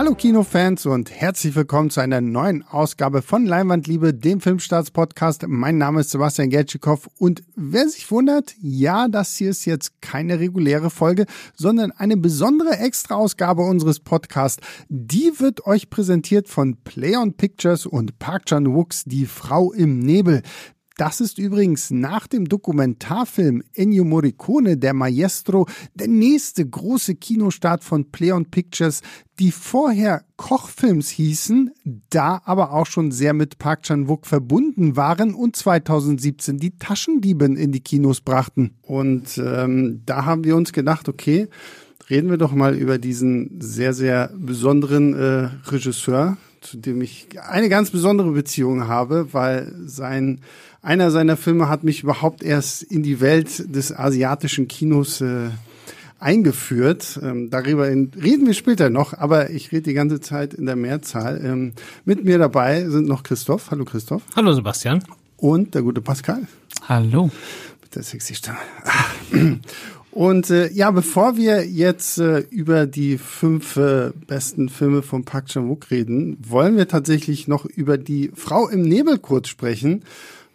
Hallo Kinofans und herzlich willkommen zu einer neuen Ausgabe von Leinwandliebe, dem Filmstarts-Podcast. Mein Name ist Sebastian Gertschikow und wer sich wundert, ja, das hier ist jetzt keine reguläre Folge, sondern eine besondere Extra-Ausgabe unseres Podcasts. Die wird euch präsentiert von Play on Pictures und Park Chan-wooks Die Frau im Nebel. Das ist übrigens nach dem Dokumentarfilm Ennio Morricone, der Maestro, der nächste große Kinostart von Pleon Pictures, die vorher Kochfilms hießen, da aber auch schon sehr mit Park Chan-wook verbunden waren und 2017 die Taschendieben in die Kinos brachten. Und ähm, da haben wir uns gedacht, okay, reden wir doch mal über diesen sehr, sehr besonderen äh, Regisseur, zu dem ich eine ganz besondere Beziehung habe, weil sein einer seiner Filme hat mich überhaupt erst in die Welt des asiatischen Kinos äh, eingeführt. Ähm, darüber reden wir später noch, aber ich rede die ganze Zeit in der Mehrzahl. Ähm, mit mir dabei sind noch Christoph. Hallo Christoph. Hallo Sebastian. Und der gute Pascal. Hallo. Mit der sexy Stimme. Und äh, ja, bevor wir jetzt äh, über die fünf äh, besten Filme von Park Chan-wook reden, wollen wir tatsächlich noch über die Frau im Nebel kurz sprechen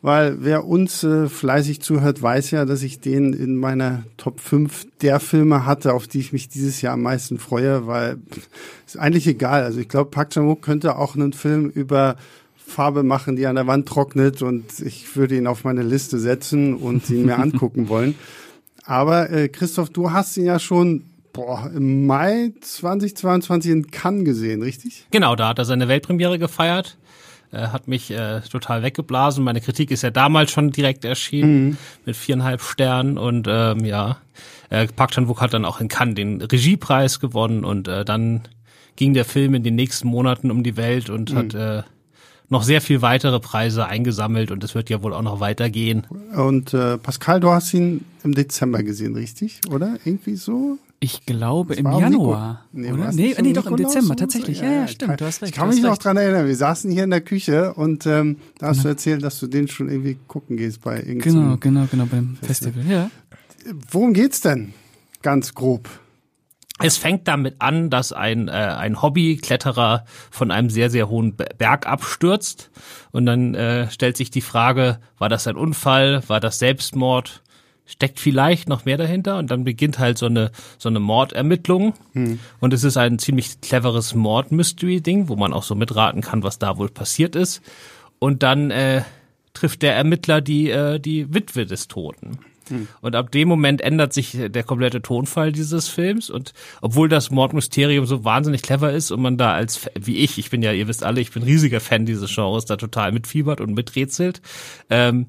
weil wer uns äh, fleißig zuhört, weiß ja, dass ich den in meiner Top 5 der Filme hatte, auf die ich mich dieses Jahr am meisten freue, weil ist eigentlich egal. Also ich glaube, Park Chan-wook könnte auch einen Film über Farbe machen, die an der Wand trocknet und ich würde ihn auf meine Liste setzen und ihn mir angucken wollen. Aber äh, Christoph, du hast ihn ja schon boah, im Mai 2022 in Cannes gesehen, richtig? Genau, da hat er seine Weltpremiere gefeiert äh, hat mich äh, total weggeblasen. Meine Kritik ist ja damals schon direkt erschienen mhm. mit viereinhalb Sternen und ähm, ja, äh, Park Chan-wook hat dann auch in Cannes den Regiepreis gewonnen und äh, dann ging der Film in den nächsten Monaten um die Welt und mhm. hat äh, noch sehr viel weitere Preise eingesammelt und es wird ja wohl auch noch weitergehen. Und äh, Pascal, du hast ihn im Dezember gesehen, richtig? Oder irgendwie so? Ich glaube im Januar. Nee, oder? Nee, nee doch im Dezember, tatsächlich. Ja, ja, stimmt, du hast recht. Ich kann mich noch dran erinnern, wir saßen hier in der Küche und ähm, da hast genau. du erzählt, dass du den schon irgendwie gucken gehst bei irgendeinem Genau, genau, genau, beim Festival. Festival, ja. Worum geht's denn? Ganz grob. Es fängt damit an, dass ein, äh, ein Hobbykletterer von einem sehr, sehr hohen Berg abstürzt. Und dann äh, stellt sich die Frage, war das ein Unfall? War das Selbstmord? Steckt vielleicht noch mehr dahinter und dann beginnt halt so eine so eine Mordermittlung hm. und es ist ein ziemlich cleveres Mord-Mystery-Ding, wo man auch so mitraten kann, was da wohl passiert ist und dann äh, trifft der Ermittler die äh, die Witwe des Toten. Hm. Und ab dem Moment ändert sich der komplette Tonfall dieses Films. Und obwohl das Mordmysterium so wahnsinnig clever ist und man da als, wie ich, ich bin ja, ihr wisst alle, ich bin riesiger Fan dieses Genres, da total mitfiebert und miträtselt, ähm,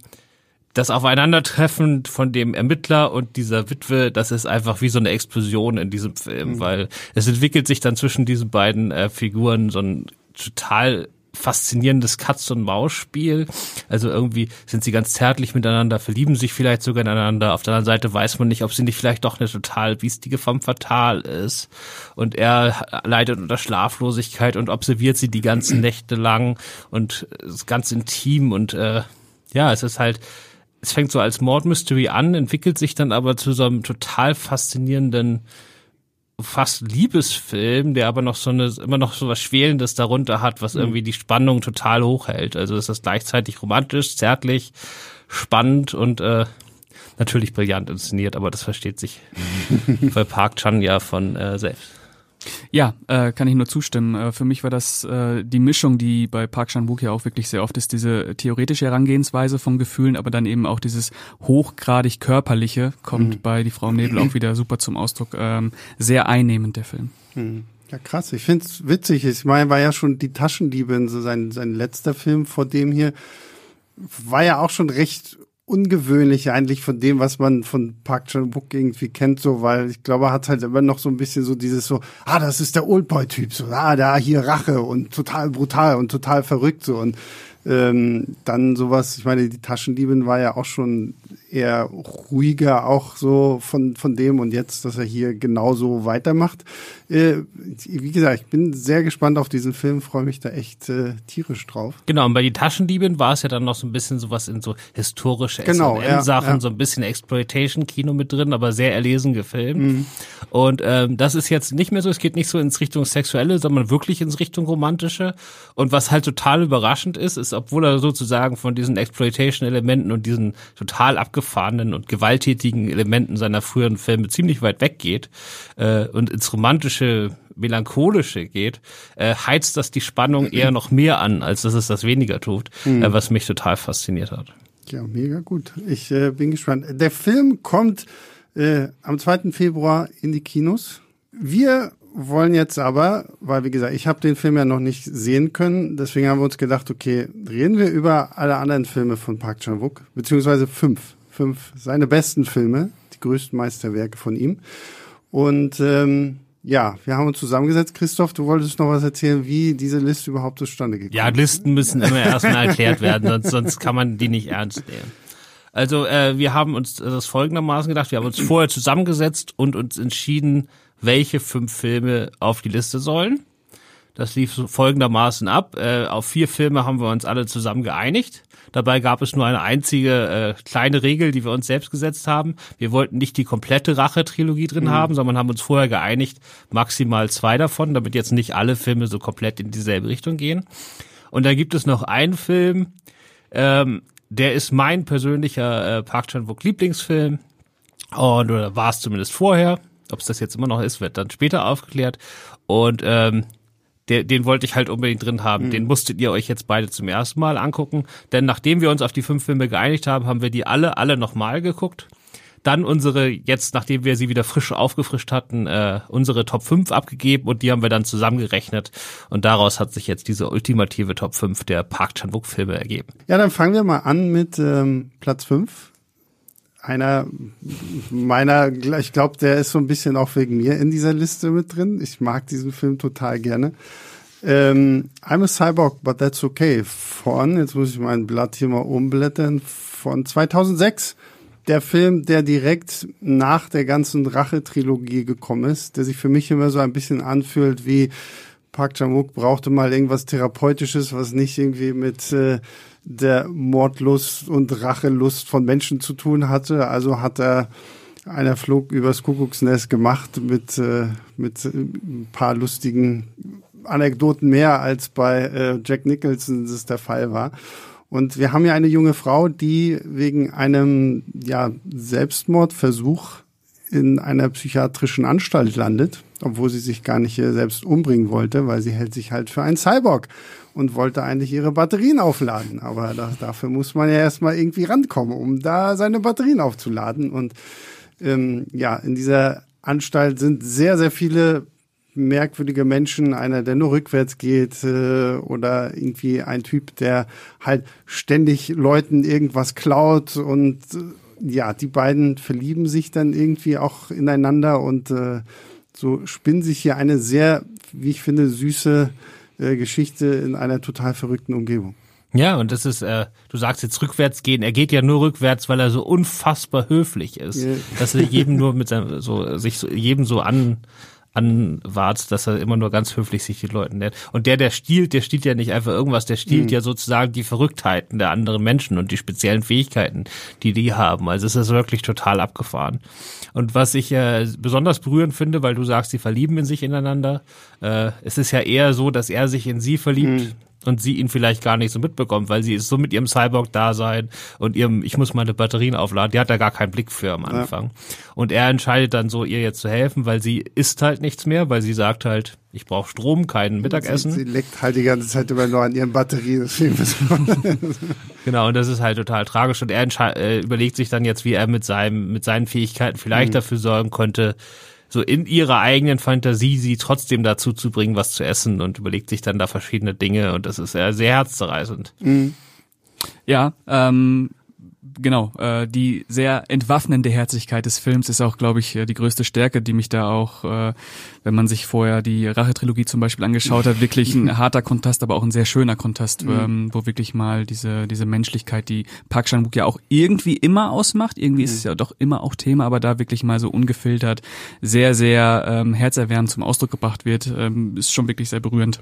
das Aufeinandertreffen von dem Ermittler und dieser Witwe, das ist einfach wie so eine Explosion in diesem Film, mhm. weil es entwickelt sich dann zwischen diesen beiden äh, Figuren so ein total faszinierendes Katz- und Maus-Spiel. Also irgendwie sind sie ganz zärtlich miteinander, verlieben sich vielleicht sogar ineinander. Auf der anderen Seite weiß man nicht, ob sie nicht vielleicht doch eine total biestige femme fatale ist. Und er leidet unter Schlaflosigkeit und observiert sie die ganzen Nächte lang und ist ganz intim und äh, ja, es ist halt es fängt so als Mordmystery an, entwickelt sich dann aber zu so einem total faszinierenden fast Liebesfilm, der aber noch so eine, immer noch so was Schwelendes darunter hat, was mhm. irgendwie die Spannung total hochhält. Also es ist gleichzeitig romantisch, zärtlich, spannend und äh, natürlich brillant inszeniert, aber das versteht sich bei Park Chan ja von äh, selbst. Ja, äh, kann ich nur zustimmen. Äh, für mich war das äh, die Mischung, die bei Park Chan-wook ja auch wirklich sehr oft ist, diese theoretische Herangehensweise von Gefühlen, aber dann eben auch dieses hochgradig körperliche kommt mhm. bei Die Frau im Nebel auch wieder super zum Ausdruck. Ähm, sehr einnehmend der Film. Mhm. Ja, krass. Ich find's witzig. Ich meine, war ja schon die Taschendiebin, so sein, sein letzter Film vor dem hier, war ja auch schon recht ungewöhnlich eigentlich von dem, was man von Park Chan-wook irgendwie kennt, so, weil ich glaube, er hat halt immer noch so ein bisschen so dieses so, ah, das ist der Oldboy-Typ, so, ah, da hier Rache und total brutal und total verrückt, so, und ähm, dann sowas, ich meine, die Taschendiebin war ja auch schon eher ruhiger auch so von, von dem und jetzt, dass er hier genauso weitermacht. Äh, wie gesagt, ich bin sehr gespannt auf diesen Film, freue mich da echt äh, tierisch drauf. Genau, und bei die Taschendiebin war es ja dann noch so ein bisschen sowas in so historische genau, Sachen, ja, ja. so ein bisschen Exploitation-Kino mit drin, aber sehr erlesen gefilmt. Mhm. Und ähm, das ist jetzt nicht mehr so, es geht nicht so ins Richtung Sexuelle, sondern wirklich ins Richtung Romantische. Und was halt total überraschend ist, ist, obwohl er sozusagen von diesen Exploitation-Elementen und diesen total abgefahrenen und gewalttätigen Elementen seiner früheren Filme ziemlich weit weggeht äh, und ins romantische melancholische geht, äh, heizt das die Spannung eher noch mehr an, als dass es das weniger tut, mhm. äh, was mich total fasziniert hat. Ja, mega gut. Ich äh, bin gespannt. Der Film kommt äh, am 2. Februar in die Kinos. Wir wollen jetzt aber, weil wie gesagt, ich habe den Film ja noch nicht sehen können, deswegen haben wir uns gedacht, okay, reden wir über alle anderen Filme von Park Chan-wook, beziehungsweise fünf, fünf seine besten Filme, die größten Meisterwerke von ihm. Und ähm, ja, wir haben uns zusammengesetzt. Christoph, du wolltest noch was erzählen, wie diese Liste überhaupt zustande gekommen ist. Ja, Listen müssen immer erstmal erklärt werden, sonst, sonst kann man die nicht ernst nehmen. Also äh, wir haben uns das folgendermaßen gedacht, wir haben uns vorher zusammengesetzt und uns entschieden, welche fünf Filme auf die Liste sollen. Das lief folgendermaßen ab. Äh, auf vier Filme haben wir uns alle zusammen geeinigt. Dabei gab es nur eine einzige äh, kleine Regel, die wir uns selbst gesetzt haben. Wir wollten nicht die komplette Rache-Trilogie drin mhm. haben, sondern haben uns vorher geeinigt, maximal zwei davon, damit jetzt nicht alle Filme so komplett in dieselbe Richtung gehen. Und da gibt es noch einen Film, ähm, der ist mein persönlicher äh, Park Chan-wook Lieblingsfilm. Und oder war es zumindest vorher. Ob es das jetzt immer noch ist, wird dann später aufgeklärt. Und ähm, der, den wollte ich halt unbedingt drin haben. Mhm. Den musstet ihr euch jetzt beide zum ersten Mal angucken. Denn nachdem wir uns auf die fünf Filme geeinigt haben, haben wir die alle, alle nochmal geguckt. Dann unsere, jetzt nachdem wir sie wieder frisch aufgefrischt hatten, äh, unsere Top 5 abgegeben und die haben wir dann zusammengerechnet. Und daraus hat sich jetzt diese ultimative Top 5 der Park Chan-wook-Filme ergeben. Ja, dann fangen wir mal an mit ähm, Platz 5 einer meiner, ich glaube, der ist so ein bisschen auch wegen mir in dieser Liste mit drin. Ich mag diesen Film total gerne. Ähm, I'm a Cyborg, but that's okay. Von, jetzt muss ich mein Blatt hier mal umblättern, von 2006. Der Film, der direkt nach der ganzen Rache-Trilogie gekommen ist, der sich für mich immer so ein bisschen anfühlt wie Park Chan-wook brauchte mal irgendwas Therapeutisches, was nicht irgendwie mit äh, der Mordlust und Rachelust von Menschen zu tun hatte. Also hat er einer Flug übers Kuckucksnest gemacht mit, äh, mit ein paar lustigen Anekdoten mehr als bei äh, Jack Nicholson das der Fall war. Und wir haben ja eine junge Frau, die wegen einem ja, Selbstmordversuch in einer psychiatrischen Anstalt landet, obwohl sie sich gar nicht selbst umbringen wollte, weil sie hält sich halt für einen Cyborg und wollte eigentlich ihre Batterien aufladen. Aber da, dafür muss man ja erstmal irgendwie rankommen, um da seine Batterien aufzuladen. Und ähm, ja, in dieser Anstalt sind sehr, sehr viele merkwürdige Menschen, einer, der nur rückwärts geht äh, oder irgendwie ein Typ, der halt ständig Leuten irgendwas klaut und äh, ja, die beiden verlieben sich dann irgendwie auch ineinander und äh, so spinnen sich hier eine sehr, wie ich finde, süße äh, Geschichte in einer total verrückten Umgebung. Ja, und das ist, äh, du sagst jetzt rückwärts gehen. Er geht ja nur rückwärts, weil er so unfassbar höflich ist, ja. dass er jedem nur mit seinem, so, sich so, jedem so an, anwart, dass er immer nur ganz höflich sich die Leuten nennt. Und der, der stiehlt, der stiehlt ja nicht einfach irgendwas, der stiehlt mhm. ja sozusagen die Verrücktheiten der anderen Menschen und die speziellen Fähigkeiten, die die haben. Also es ist wirklich total abgefahren. Und was ich äh, besonders berührend finde, weil du sagst, sie verlieben in sich ineinander, äh, es ist ja eher so, dass er sich in sie verliebt. Mhm und sie ihn vielleicht gar nicht so mitbekommt, weil sie ist so mit ihrem Cyborg-Dasein und ihrem, ich muss meine Batterien aufladen, die hat da gar keinen Blick für am Anfang. Ja. Und er entscheidet dann so, ihr jetzt zu helfen, weil sie isst halt nichts mehr, weil sie sagt halt, ich brauche Strom, kein Mittagessen. Sie, sie, leckt halt die ganze Zeit immer nur an ihren Batterien. genau, und das ist halt total tragisch. Und er äh, überlegt sich dann jetzt, wie er mit seinem, mit seinen Fähigkeiten vielleicht mhm. dafür sorgen könnte, so in ihrer eigenen Fantasie sie trotzdem dazu zu bringen, was zu essen und überlegt sich dann da verschiedene Dinge und das ist sehr, sehr herzzerreißend. Mhm. Ja, ähm, genau, äh, die sehr entwaffnende Herzlichkeit des Films ist auch, glaube ich, die größte Stärke, die mich da auch, äh, wenn man sich vorher die Rache-Trilogie zum Beispiel angeschaut hat, wirklich ein harter Kontrast, aber auch ein sehr schöner Kontrast, mhm. ähm, wo wirklich mal diese, diese Menschlichkeit, die Park Chan-wook ja auch irgendwie immer ausmacht, irgendwie mhm. ist es ja doch immer auch Thema, aber da wirklich mal so ungefiltert, sehr, sehr ähm, herzerwärmend zum Ausdruck gebracht wird, ähm, ist schon wirklich sehr berührend.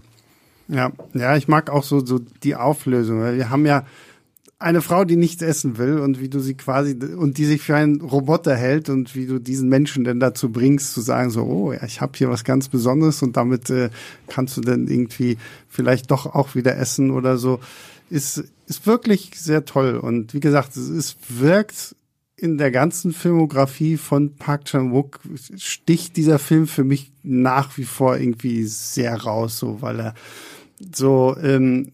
Ja, ja, ich mag auch so, so die Auflösung, wir haben ja eine Frau, die nichts essen will und wie du sie quasi und die sich für einen Roboter hält und wie du diesen Menschen denn dazu bringst zu sagen so oh ja ich habe hier was ganz Besonderes und damit äh, kannst du dann irgendwie vielleicht doch auch wieder essen oder so ist ist wirklich sehr toll. Und wie gesagt es ist, wirkt in der ganzen Filmografie von Park Chan-wook sticht dieser Film für mich nach wie vor irgendwie sehr raus so weil er so ähm,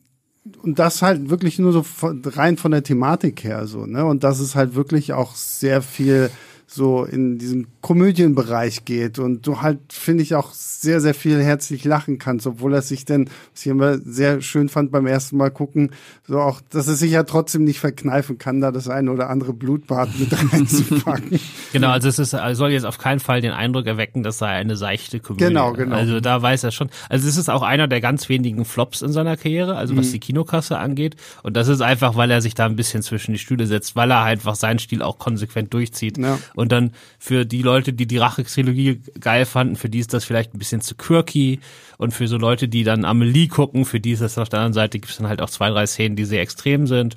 und das halt wirklich nur so von, rein von der Thematik her so, ne? Und das ist halt wirklich auch sehr viel so in diesen Komödienbereich geht und du halt, finde ich, auch sehr, sehr viel herzlich lachen kannst, obwohl er sich denn, was ich immer sehr schön fand beim ersten Mal gucken, so auch, dass er sich ja trotzdem nicht verkneifen kann, da das eine oder andere Blutbad mit reinzupacken. genau, also es ist, soll jetzt auf keinen Fall den Eindruck erwecken, dass er eine seichte Komödie. Genau, genau. Also da weiß er schon. Also es ist auch einer der ganz wenigen Flops in seiner Karriere, also was mhm. die Kinokasse angeht. Und das ist einfach, weil er sich da ein bisschen zwischen die Stühle setzt, weil er einfach seinen Stil auch konsequent durchzieht. Ja. Und dann für die Leute, die die Rache-Trilogie geil fanden, für die ist das vielleicht ein bisschen zu quirky. Und für so Leute, die dann Amelie gucken, für die ist das auf der anderen Seite, gibt es dann halt auch zwei, drei Szenen, die sehr extrem sind.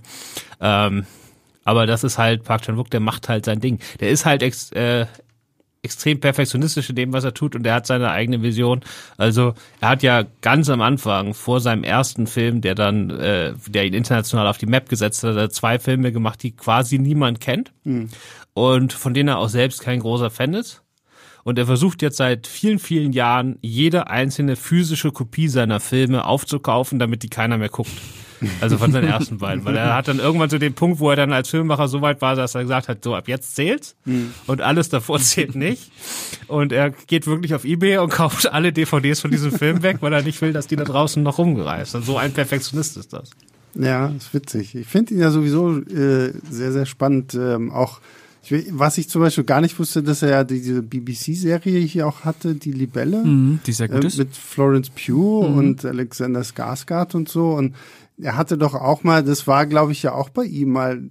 Ähm, aber das ist halt Park Chan-wook, der macht halt sein Ding. Der ist halt ex, äh, extrem perfektionistisch in dem, was er tut und er hat seine eigene Vision. Also er hat ja ganz am Anfang vor seinem ersten Film, der dann, äh, der ihn international auf die Map gesetzt hat, hat zwei Filme gemacht, die quasi niemand kennt mhm. und von denen er auch selbst kein großer Fan ist. Und er versucht jetzt seit vielen, vielen Jahren, jede einzelne physische Kopie seiner Filme aufzukaufen, damit die keiner mehr guckt. Also von seinen ersten beiden. Weil er hat dann irgendwann so den Punkt, wo er dann als Filmemacher so weit war, dass er gesagt hat, so ab jetzt zählt's mhm. und alles davor zählt nicht. Und er geht wirklich auf Ebay und kauft alle DVDs von diesem Film weg, weil er nicht will, dass die da draußen noch rumgereist. Und so ein Perfektionist ist das. Ja, ist witzig. Ich finde ihn ja sowieso äh, sehr, sehr spannend. Ähm, auch ich, was ich zum Beispiel gar nicht wusste, dass er ja diese BBC-Serie hier auch hatte, die Libelle. Mhm, die sehr gut äh, ist. Mit Florence Pugh mhm. und Alexander Skarsgård und so. Und er hatte doch auch mal, das war glaube ich ja auch bei ihm mal,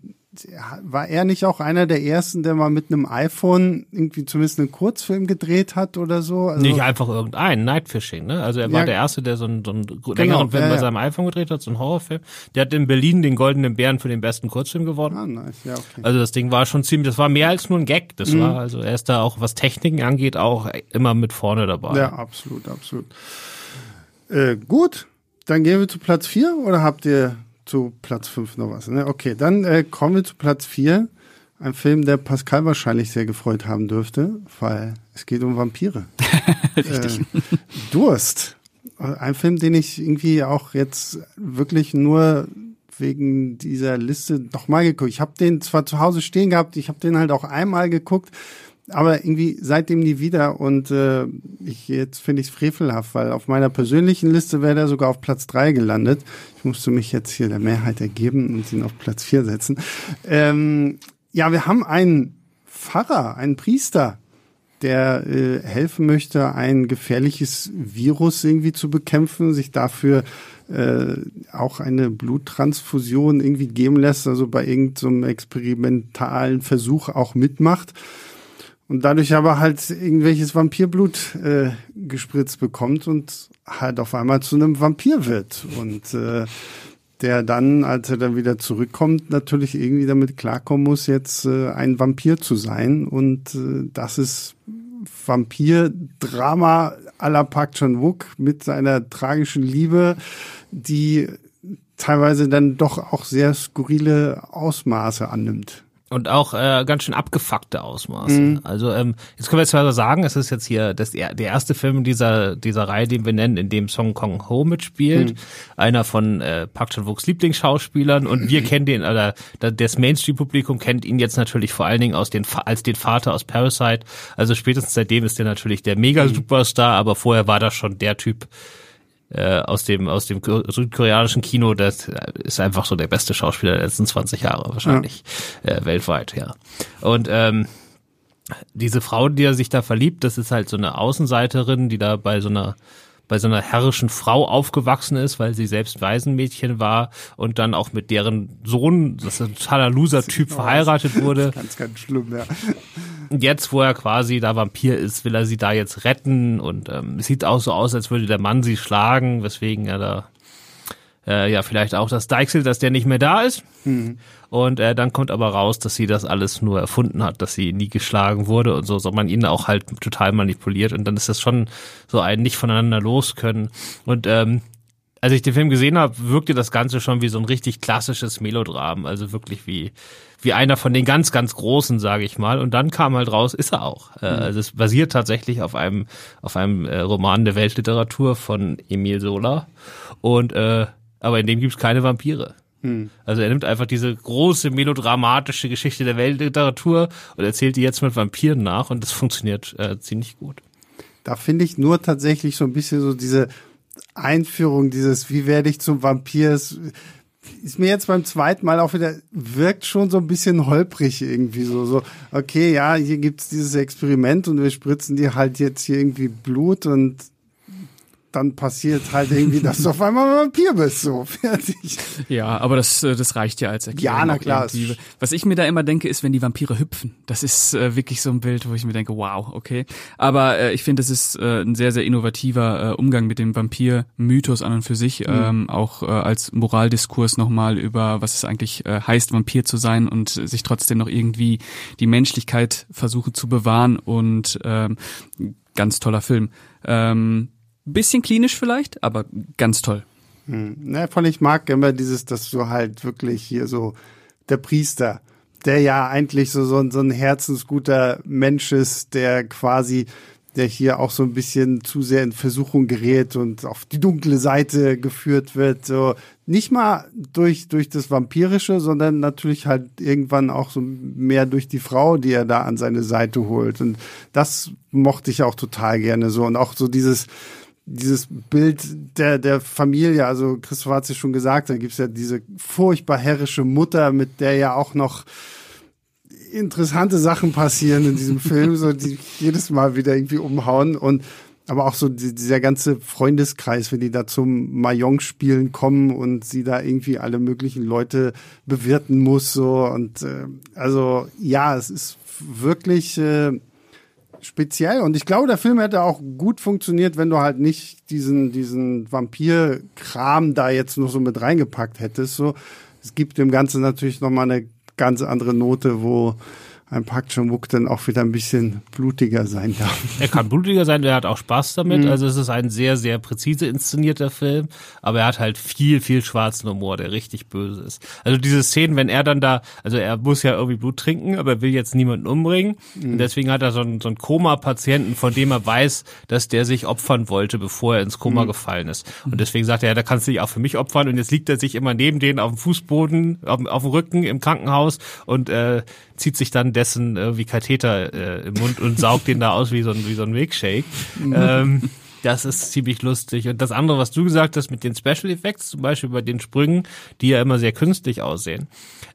war er nicht auch einer der ersten, der mal mit einem iPhone irgendwie zumindest einen Kurzfilm gedreht hat oder so? Also nicht einfach irgendein, Night Fishing, ne? Also er war ja, der Erste, der so einen, so einen genau, längeren Film ja, bei seinem iPhone gedreht hat, so einen Horrorfilm. Der hat in Berlin den Goldenen Bären für den besten Kurzfilm gewonnen. Ah, nice. ja, okay. Also das Ding war schon ziemlich, das war mehr als nur ein Gag. Das mhm. war, also er ist da auch, was Techniken angeht, auch immer mit vorne dabei. Ja, absolut, absolut. Äh, gut, dann gehen wir zu Platz 4 oder habt ihr zu Platz 5 noch was? Ne? Okay, dann äh, kommen wir zu Platz 4. Ein Film, der Pascal wahrscheinlich sehr gefreut haben dürfte, weil es geht um Vampire. Richtig. Äh, Durst. Ein Film, den ich irgendwie auch jetzt wirklich nur wegen dieser Liste nochmal geguckt. Ich habe den zwar zu Hause stehen gehabt, ich habe den halt auch einmal geguckt, aber irgendwie seitdem nie wieder und äh, ich jetzt finde ich es frevelhaft, weil auf meiner persönlichen Liste wäre der sogar auf Platz drei gelandet. Ich musste mich jetzt hier der Mehrheit ergeben und ihn auf Platz vier setzen. Ähm, ja, wir haben einen Pfarrer, einen Priester, der äh, helfen möchte, ein gefährliches Virus irgendwie zu bekämpfen, sich dafür äh, auch eine Bluttransfusion irgendwie geben lässt, also bei irgendeinem so experimentalen Versuch auch mitmacht und dadurch aber halt irgendwelches Vampirblut äh, gespritzt bekommt und halt auf einmal zu einem Vampir wird und äh, der dann, als er dann wieder zurückkommt, natürlich irgendwie damit klarkommen muss, jetzt äh, ein Vampir zu sein und äh, das ist Vampir-Drama à la Park Chan-wook mit seiner tragischen Liebe, die teilweise dann doch auch sehr skurrile Ausmaße annimmt. Und auch äh, ganz schön abgefuckte Ausmaße. Mhm. Also ähm, jetzt können wir zwar sagen, es ist jetzt hier das, der erste Film dieser dieser Reihe, den wir nennen, in dem Song Kong Ho mitspielt. Mhm. Einer von äh, Park Chan-wooks Lieblingsschauspielern. Und wir kennen den, oder das Mainstream-Publikum kennt ihn jetzt natürlich vor allen Dingen aus den, als den Vater aus Parasite. Also spätestens seitdem ist der natürlich der Mega-Superstar, aber vorher war das schon der Typ, äh, aus dem aus dem südkoreanischen Kino, das ist einfach so der beste Schauspieler der letzten 20 Jahre wahrscheinlich ja. äh, weltweit, ja. Und ähm, diese Frau, die er sich da verliebt, das ist halt so eine Außenseiterin, die da bei so einer bei so einer herrischen Frau aufgewachsen ist, weil sie selbst Waisenmädchen war und dann auch mit deren Sohn, das ist ein totaler Loser-Typ, verheiratet wurde. Ganz, ganz schlimm, ja. Und jetzt, wo er quasi da Vampir ist, will er sie da jetzt retten und ähm, es sieht auch so aus, als würde der Mann sie schlagen, weswegen er da äh, ja vielleicht auch das Deichsel, dass der nicht mehr da ist. Mhm. Und äh, dann kommt aber raus, dass sie das alles nur erfunden hat, dass sie nie geschlagen wurde und so, so man ihn auch halt total manipuliert. Und dann ist das schon so ein nicht voneinander los können. Und ähm, als ich den Film gesehen habe, wirkte das Ganze schon wie so ein richtig klassisches Melodram, also wirklich wie wie einer von den ganz ganz großen, sage ich mal. Und dann kam halt raus, ist er auch. Äh, mhm. Also es basiert tatsächlich auf einem auf einem äh, Roman der Weltliteratur von Emil Sola und äh, aber in dem gibt's keine Vampire. Hm. Also er nimmt einfach diese große melodramatische Geschichte der Weltliteratur und erzählt die jetzt mit Vampiren nach und das funktioniert äh, ziemlich gut. Da finde ich nur tatsächlich so ein bisschen so diese Einführung, dieses Wie werde ich zum Vampir, ist, ist mir jetzt beim zweiten Mal auch wieder, wirkt schon so ein bisschen holprig irgendwie so, so, okay, ja, hier gibt's dieses Experiment und wir spritzen dir halt jetzt hier irgendwie Blut und dann passiert halt irgendwie, dass du auf einmal ein Vampir bist, so fertig. Ja, aber das, äh, das reicht ja als Erklärung. Ja, na klar. Was ich mir da immer denke, ist, wenn die Vampire hüpfen. Das ist äh, wirklich so ein Bild, wo ich mir denke, wow, okay. Aber äh, ich finde, es ist äh, ein sehr, sehr innovativer äh, Umgang mit dem Vampir-Mythos an und für sich, mhm. ähm, auch äh, als Moraldiskurs nochmal über, was es eigentlich äh, heißt, Vampir zu sein und sich trotzdem noch irgendwie die Menschlichkeit versuchen zu bewahren und ähm, ganz toller Film. Ähm, Bisschen klinisch vielleicht, aber ganz toll. Hm. Ne, von ich mag immer dieses, dass du halt wirklich hier so der Priester, der ja eigentlich so, so, so ein herzensguter Mensch ist, der quasi, der hier auch so ein bisschen zu sehr in Versuchung gerät und auf die dunkle Seite geführt wird. So nicht mal durch, durch das Vampirische, sondern natürlich halt irgendwann auch so mehr durch die Frau, die er da an seine Seite holt. Und das mochte ich auch total gerne so. Und auch so dieses, dieses Bild der, der Familie, also Christoph hat es ja schon gesagt, da gibt's ja diese furchtbar herrische Mutter, mit der ja auch noch interessante Sachen passieren in diesem Film, so die jedes Mal wieder irgendwie umhauen und aber auch so dieser ganze Freundeskreis, wenn die da zum Mahjong-Spielen kommen und sie da irgendwie alle möglichen Leute bewirten muss, so und äh, also ja, es ist wirklich äh, speziell. Und ich glaube, der Film hätte auch gut funktioniert, wenn du halt nicht diesen, diesen Vampir-Kram da jetzt noch so mit reingepackt hättest. So, es gibt dem Ganzen natürlich nochmal eine ganz andere Note, wo ein Park Chan-wook dann auch wieder ein bisschen blutiger sein darf. Er kann blutiger sein, er hat auch Spaß damit. Mhm. Also es ist ein sehr, sehr präzise inszenierter Film, aber er hat halt viel, viel schwarzen Humor, der richtig böse ist. Also diese Szenen, wenn er dann da, also er muss ja irgendwie Blut trinken, aber er will jetzt niemanden umbringen. Mhm. Und deswegen hat er so einen, so einen Koma-Patienten, von dem er weiß, dass der sich opfern wollte, bevor er ins Koma mhm. gefallen ist. Und deswegen sagt er, ja, da kannst du dich auch für mich opfern. Und jetzt liegt er sich immer neben denen auf dem Fußboden, auf, auf dem Rücken im Krankenhaus und äh, zieht sich dann dessen irgendwie Katheter äh, im Mund und saugt den da aus wie so ein, wie so ein Milkshake. Mhm. ähm, das ist ziemlich lustig. Und das andere, was du gesagt hast mit den Special Effects, zum Beispiel bei den Sprüngen, die ja immer sehr künstlich aussehen,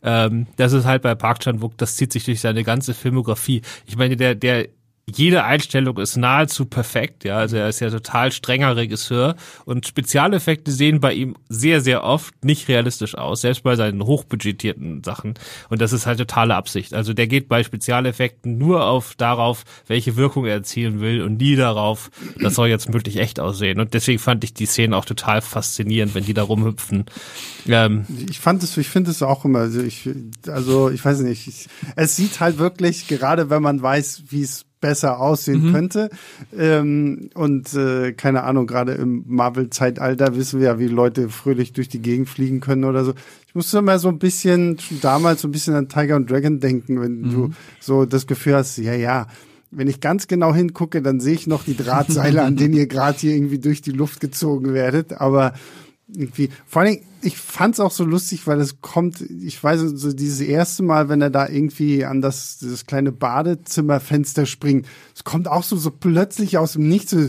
ähm, das ist halt bei Park Chan-wook, das zieht sich durch seine ganze Filmografie. Ich meine, der, der jede Einstellung ist nahezu perfekt, ja. Also er ist ja total strenger Regisseur und Spezialeffekte sehen bei ihm sehr, sehr oft nicht realistisch aus, selbst bei seinen hochbudgetierten Sachen. Und das ist halt totale Absicht. Also der geht bei Spezialeffekten nur auf darauf, welche Wirkung er erzielen will und nie darauf, das soll jetzt wirklich echt aussehen. Und deswegen fand ich die Szenen auch total faszinierend, wenn die da rumhüpfen. Ähm, ich fand es, ich finde es auch immer, also ich, also ich weiß nicht, ich, es sieht halt wirklich, gerade wenn man weiß, wie es besser aussehen mhm. könnte. Ähm, und äh, keine Ahnung, gerade im Marvel-Zeitalter wissen wir ja, wie Leute fröhlich durch die Gegend fliegen können oder so. Ich musste mal so ein bisschen, schon damals so ein bisschen an Tiger und Dragon denken, wenn mhm. du so das Gefühl hast, ja, ja, wenn ich ganz genau hingucke, dann sehe ich noch die Drahtseile, an denen ihr gerade hier irgendwie durch die Luft gezogen werdet. Aber irgendwie, vor allen Dingen, ich fand's auch so lustig, weil es kommt, ich weiß, so dieses erste Mal, wenn er da irgendwie an das, dieses kleine Badezimmerfenster springt, es kommt auch so, so plötzlich aus dem Nichts, so,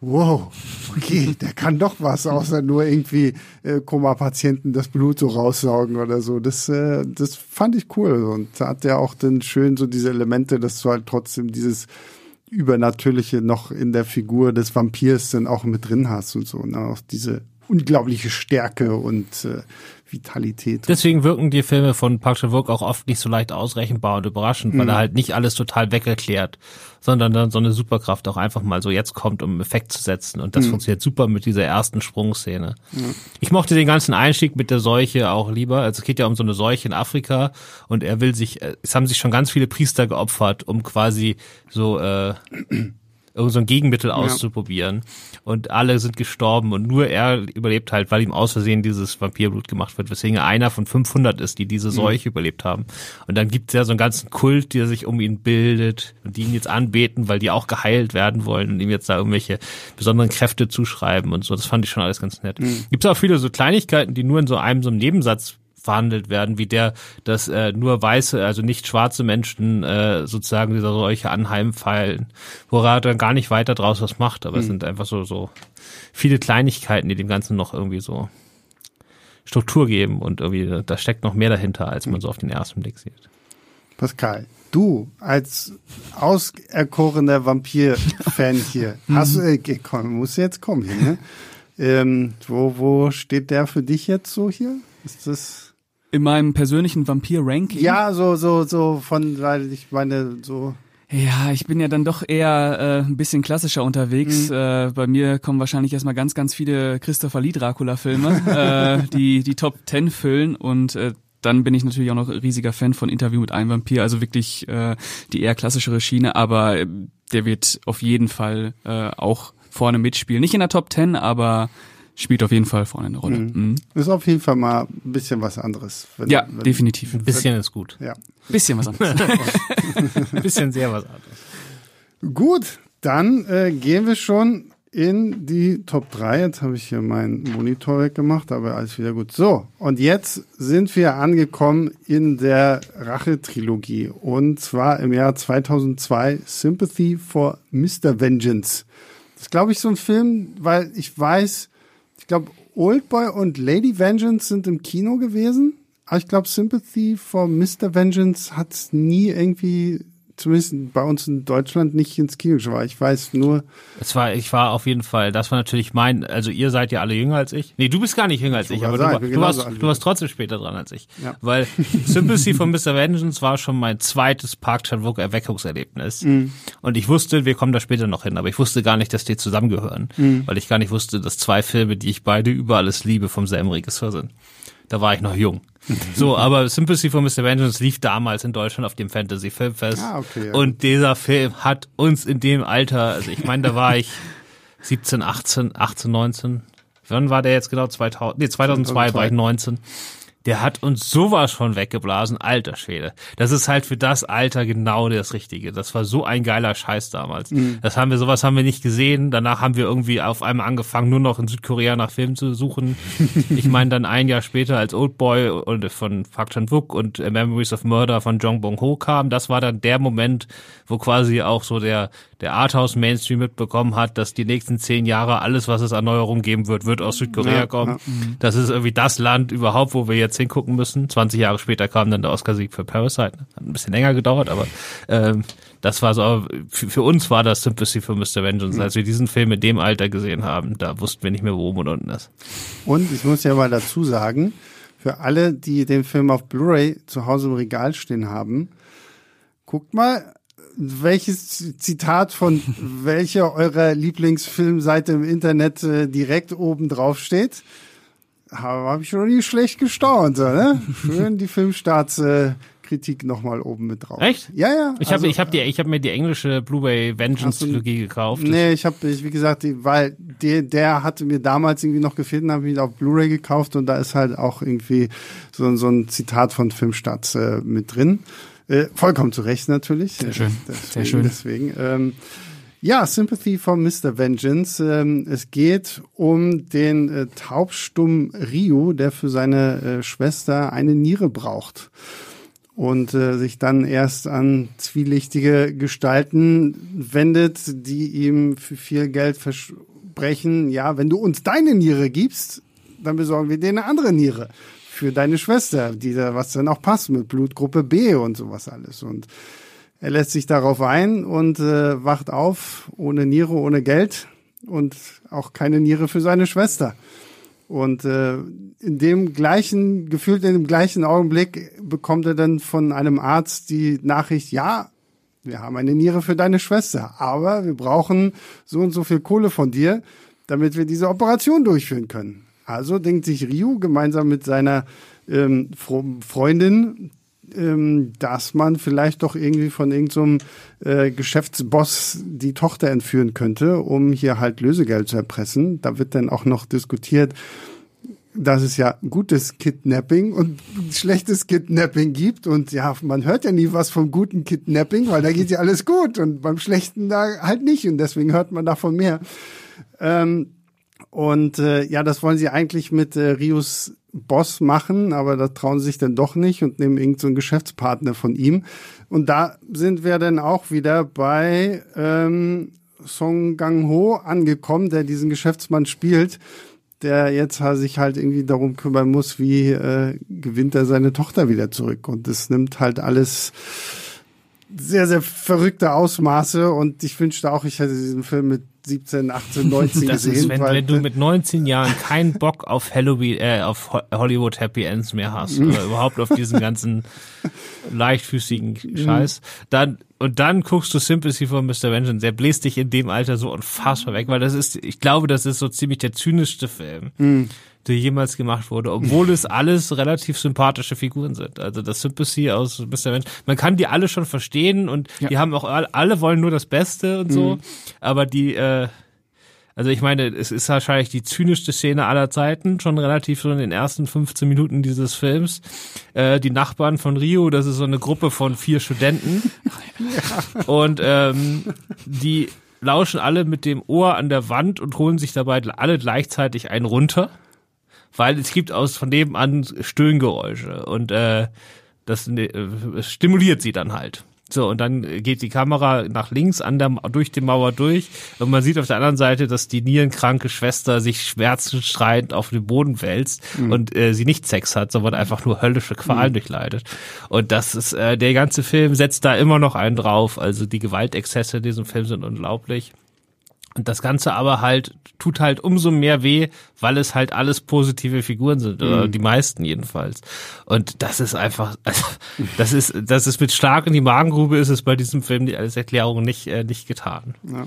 wow, okay, der kann doch was, außer nur irgendwie äh, Koma-Patienten das Blut so raussaugen oder so. Das, äh, das fand ich cool. Und da hat er auch dann schön so diese Elemente, dass du halt trotzdem dieses Übernatürliche noch in der Figur des Vampirs dann auch mit drin hast und so. Und auch diese unglaubliche Stärke und äh, Vitalität. Deswegen wirken die Filme von Park Chan-wook auch oft nicht so leicht ausrechenbar und überraschend, mhm. weil er halt nicht alles total wegerklärt, sondern dann so eine Superkraft auch einfach mal so jetzt kommt, um Effekt zu setzen. Und das mhm. funktioniert super mit dieser ersten Sprungszene. Mhm. Ich mochte den ganzen Einstieg mit der Seuche auch lieber. Also es geht ja um so eine Seuche in Afrika und er will sich, äh, es haben sich schon ganz viele Priester geopfert, um quasi so äh, irgend so ein Gegenmittel auszuprobieren. Ja. Und alle sind gestorben und nur er überlebt halt, weil ihm aus Versehen dieses Vampirblut gemacht wird, weswegen er einer von 500 ist, die diese mhm. Seuche mhm. überlebt haben. Und dann gibt es ja so einen ganzen Kult, der sich um ihn bildet und die ihn jetzt anbeten, weil die auch geheilt werden wollen und ihm jetzt da irgendwelche besonderen Kräfte zuschreiben und so. Das fand ich schon alles ganz nett. Mhm. Gibt es auch viele so Kleinigkeiten, die nur in so einem so einem Nebensatz verhandelt werden, wie der, dass äh, nur weiße, also nicht schwarze Menschen äh, sozusagen dieser solche anheimfallen, woran er dann gar nicht weiter draus was macht, aber mhm. es sind einfach so, so viele Kleinigkeiten, die dem Ganzen noch irgendwie so Struktur geben und irgendwie, da steckt noch mehr dahinter, als man so auf den ersten Blick sieht. Pascal, du als auserkorener Vampir-Fan hier, hast du, äh, komm, muss jetzt kommen hier, ne? Ähm, wo, wo steht der für dich jetzt so hier? Ist das in meinem persönlichen Vampir-Ranking? Ja, so, so, so von, weil ich meine, so. Ja, ich bin ja dann doch eher äh, ein bisschen klassischer unterwegs. Mhm. Äh, bei mir kommen wahrscheinlich erstmal ganz, ganz viele Christopher Lee Dracula-Filme, äh, die die Top Ten füllen und äh, dann bin ich natürlich auch noch riesiger Fan von Interview mit einem Vampir, also wirklich äh, die eher klassischere Schiene, aber äh, der wird auf jeden Fall äh, auch vorne mitspielen. Nicht in der Top Ten, aber spielt auf jeden Fall vorne eine Rolle. Mhm. Mhm. Ist auf jeden Fall mal ein bisschen was anderes. Wenn, ja, wenn, definitiv. Ein bisschen wenn, ist gut. Ja. Bisschen was anderes. ein bisschen sehr was anderes. Gut, dann äh, gehen wir schon in die Top 3. Jetzt habe ich hier meinen Monitor weggemacht, aber alles wieder gut. So, und jetzt sind wir angekommen in der Rache-Trilogie. Und zwar im Jahr 2002 Sympathy for Mr. Vengeance. Das ist, glaube ich, so ein Film, weil ich weiß, ich glaube, Oldboy und Lady Vengeance sind im Kino gewesen. Aber ich glaube, Sympathy for Mr. Vengeance hat nie irgendwie zumindest bei uns in Deutschland nicht ins Kino war. Ich weiß nur. Es war, ich war auf jeden Fall, das war natürlich mein, also ihr seid ja alle jünger als ich. Nee, du bist gar nicht jünger als ich, aber sein, du, du, warst, du warst trotzdem später dran als ich. Ja. Weil Sympathy von Mr. Vengeance war schon mein zweites Park Chan-wook Erweckungserlebnis. Mhm. Und ich wusste, wir kommen da später noch hin, aber ich wusste gar nicht, dass die zusammengehören. Mhm. Weil ich gar nicht wusste, dass zwei Filme, die ich beide über alles liebe, vom selben Regisseur sind. Da war ich noch jung. So, aber Sympathy for Mr. Vengeance lief damals in Deutschland auf dem Fantasy Filmfest. Ah, okay, ja. Und dieser Film hat uns in dem Alter, also ich meine, da war ich 17, 18, 18, 19. Wann war der jetzt genau? 2000, nee, 2002, 2002. war ich 19 der hat uns sowas von weggeblasen, alter Schwede. Das ist halt für das Alter genau das Richtige. Das war so ein geiler Scheiß damals. Mhm. Das haben wir, sowas haben wir nicht gesehen. Danach haben wir irgendwie auf einmal angefangen, nur noch in Südkorea nach Filmen zu suchen. ich meine dann ein Jahr später als Oldboy und von Park Chan-wook und Memories of Murder von Jong Bong-ho kam. Das war dann der Moment, wo quasi auch so der, der Arthouse Mainstream mitbekommen hat, dass die nächsten zehn Jahre alles, was es an Neuerungen geben wird, wird aus Südkorea ja, kommen. Ja. Mhm. Das ist irgendwie das Land überhaupt, wo wir jetzt hingucken müssen. 20 Jahre später kam dann der Oscar-Sieg für Parasite. Hat ein bisschen länger gedauert, aber ähm, das war so, für, für uns war das Sympathy für Mr. Vengeance. Mhm. Als wir diesen Film in dem Alter gesehen haben, da wussten wir nicht mehr, wo oben und unten ist. Und ich muss ja mal dazu sagen, für alle, die den Film auf Blu-ray zu Hause im Regal stehen haben, guckt mal, welches Zitat von welcher eurer Lieblingsfilmseite im Internet äh, direkt oben drauf steht. Habe hab ich schon nicht schlecht gestaunt, ne? Schön die Filmstarts äh, Kritik nochmal oben mit drauf. Echt? Ja, ja. Ich also, habe ich hab die ich habe mir die englische Blu-ray Vengeance Trilogie gekauft. Nee, ich habe wie gesagt, die, weil der der hatte mir damals irgendwie noch gefehlt und habe ich auf Blu-ray gekauft und da ist halt auch irgendwie so, so ein Zitat von Filmstarts äh, mit drin. Äh, vollkommen zu Recht natürlich. Sehr schön. Deswegen, Sehr schön. Deswegen. Ähm, ja, Sympathy for Mr. Vengeance. Ähm, es geht um den äh, taubstumm Rio, der für seine äh, Schwester eine Niere braucht und äh, sich dann erst an zwielichtige Gestalten wendet, die ihm für viel Geld versprechen, ja, wenn du uns deine Niere gibst, dann besorgen wir dir eine andere Niere für deine Schwester, die da, was dann auch passt mit Blutgruppe B und sowas alles. Und er lässt sich darauf ein und äh, wacht auf ohne Niere, ohne Geld und auch keine Niere für seine Schwester. Und äh, in dem gleichen, gefühlt in dem gleichen Augenblick bekommt er dann von einem Arzt die Nachricht, ja, wir haben eine Niere für deine Schwester, aber wir brauchen so und so viel Kohle von dir, damit wir diese Operation durchführen können. Also denkt sich Ryu gemeinsam mit seiner ähm, Freundin, ähm, dass man vielleicht doch irgendwie von irgendeinem so äh, Geschäftsboss die Tochter entführen könnte, um hier halt Lösegeld zu erpressen. Da wird dann auch noch diskutiert, dass es ja gutes Kidnapping und schlechtes Kidnapping gibt. Und ja, man hört ja nie was vom guten Kidnapping, weil da geht ja alles gut und beim schlechten da halt nicht. Und deswegen hört man davon mehr. Ähm, und äh, ja, das wollen sie eigentlich mit äh, Rios Boss machen, aber da trauen sie sich dann doch nicht und nehmen irgendeinen so Geschäftspartner von ihm. Und da sind wir dann auch wieder bei ähm, Song Gang Ho angekommen, der diesen Geschäftsmann spielt der jetzt sich halt irgendwie darum kümmern muss, wie äh, gewinnt er seine Tochter wieder zurück. Und das nimmt halt alles sehr, sehr verrückte Ausmaße. Und ich wünschte auch, ich hätte diesen Film mit 17, 18, 19 das gesehen. Ist, wenn, weil, wenn du mit 19 Jahren keinen Bock auf Halloween, äh, auf Hollywood Happy Ends mehr hast oder überhaupt auf diesen ganzen leichtfüßigen Scheiß, dann und dann guckst du Sympathy for Mr. Vengeance, der bläst dich in dem Alter so unfassbar weg, weil das ist, ich glaube, das ist so ziemlich der zynischste Film, mhm. der jemals gemacht wurde, obwohl es alles relativ sympathische Figuren sind. Also das Sympathy aus Mr. Vengeance, man kann die alle schon verstehen und ja. die haben auch alle, alle wollen nur das Beste und so, mhm. aber die, äh, also ich meine, es ist wahrscheinlich die zynischste Szene aller Zeiten, schon relativ so in den ersten 15 Minuten dieses Films. Äh, die Nachbarn von Rio, das ist so eine Gruppe von vier Studenten. Ja. Und ähm, die lauschen alle mit dem Ohr an der Wand und holen sich dabei alle gleichzeitig einen runter. Weil es gibt aus von nebenan Stöhngeräusche und äh, das äh, stimuliert sie dann halt. So, und dann geht die Kamera nach links an der, durch die Mauer durch und man sieht auf der anderen Seite, dass die nierenkranke Schwester sich schmerzensschreiend auf den Boden wälzt mhm. und äh, sie nicht Sex hat, sondern einfach nur höllische Qualen mhm. durchleidet. Und das ist, äh, der ganze Film setzt da immer noch einen drauf. Also die Gewaltexzesse in diesem Film sind unglaublich. Und das Ganze aber halt tut halt umso mehr weh, weil es halt alles positive Figuren sind, oder mhm. die meisten jedenfalls. Und das ist einfach, also, das ist, das ist mit Schlag in die Magengrube ist es bei diesem Film als Erklärung nicht, äh, nicht getan. Ja.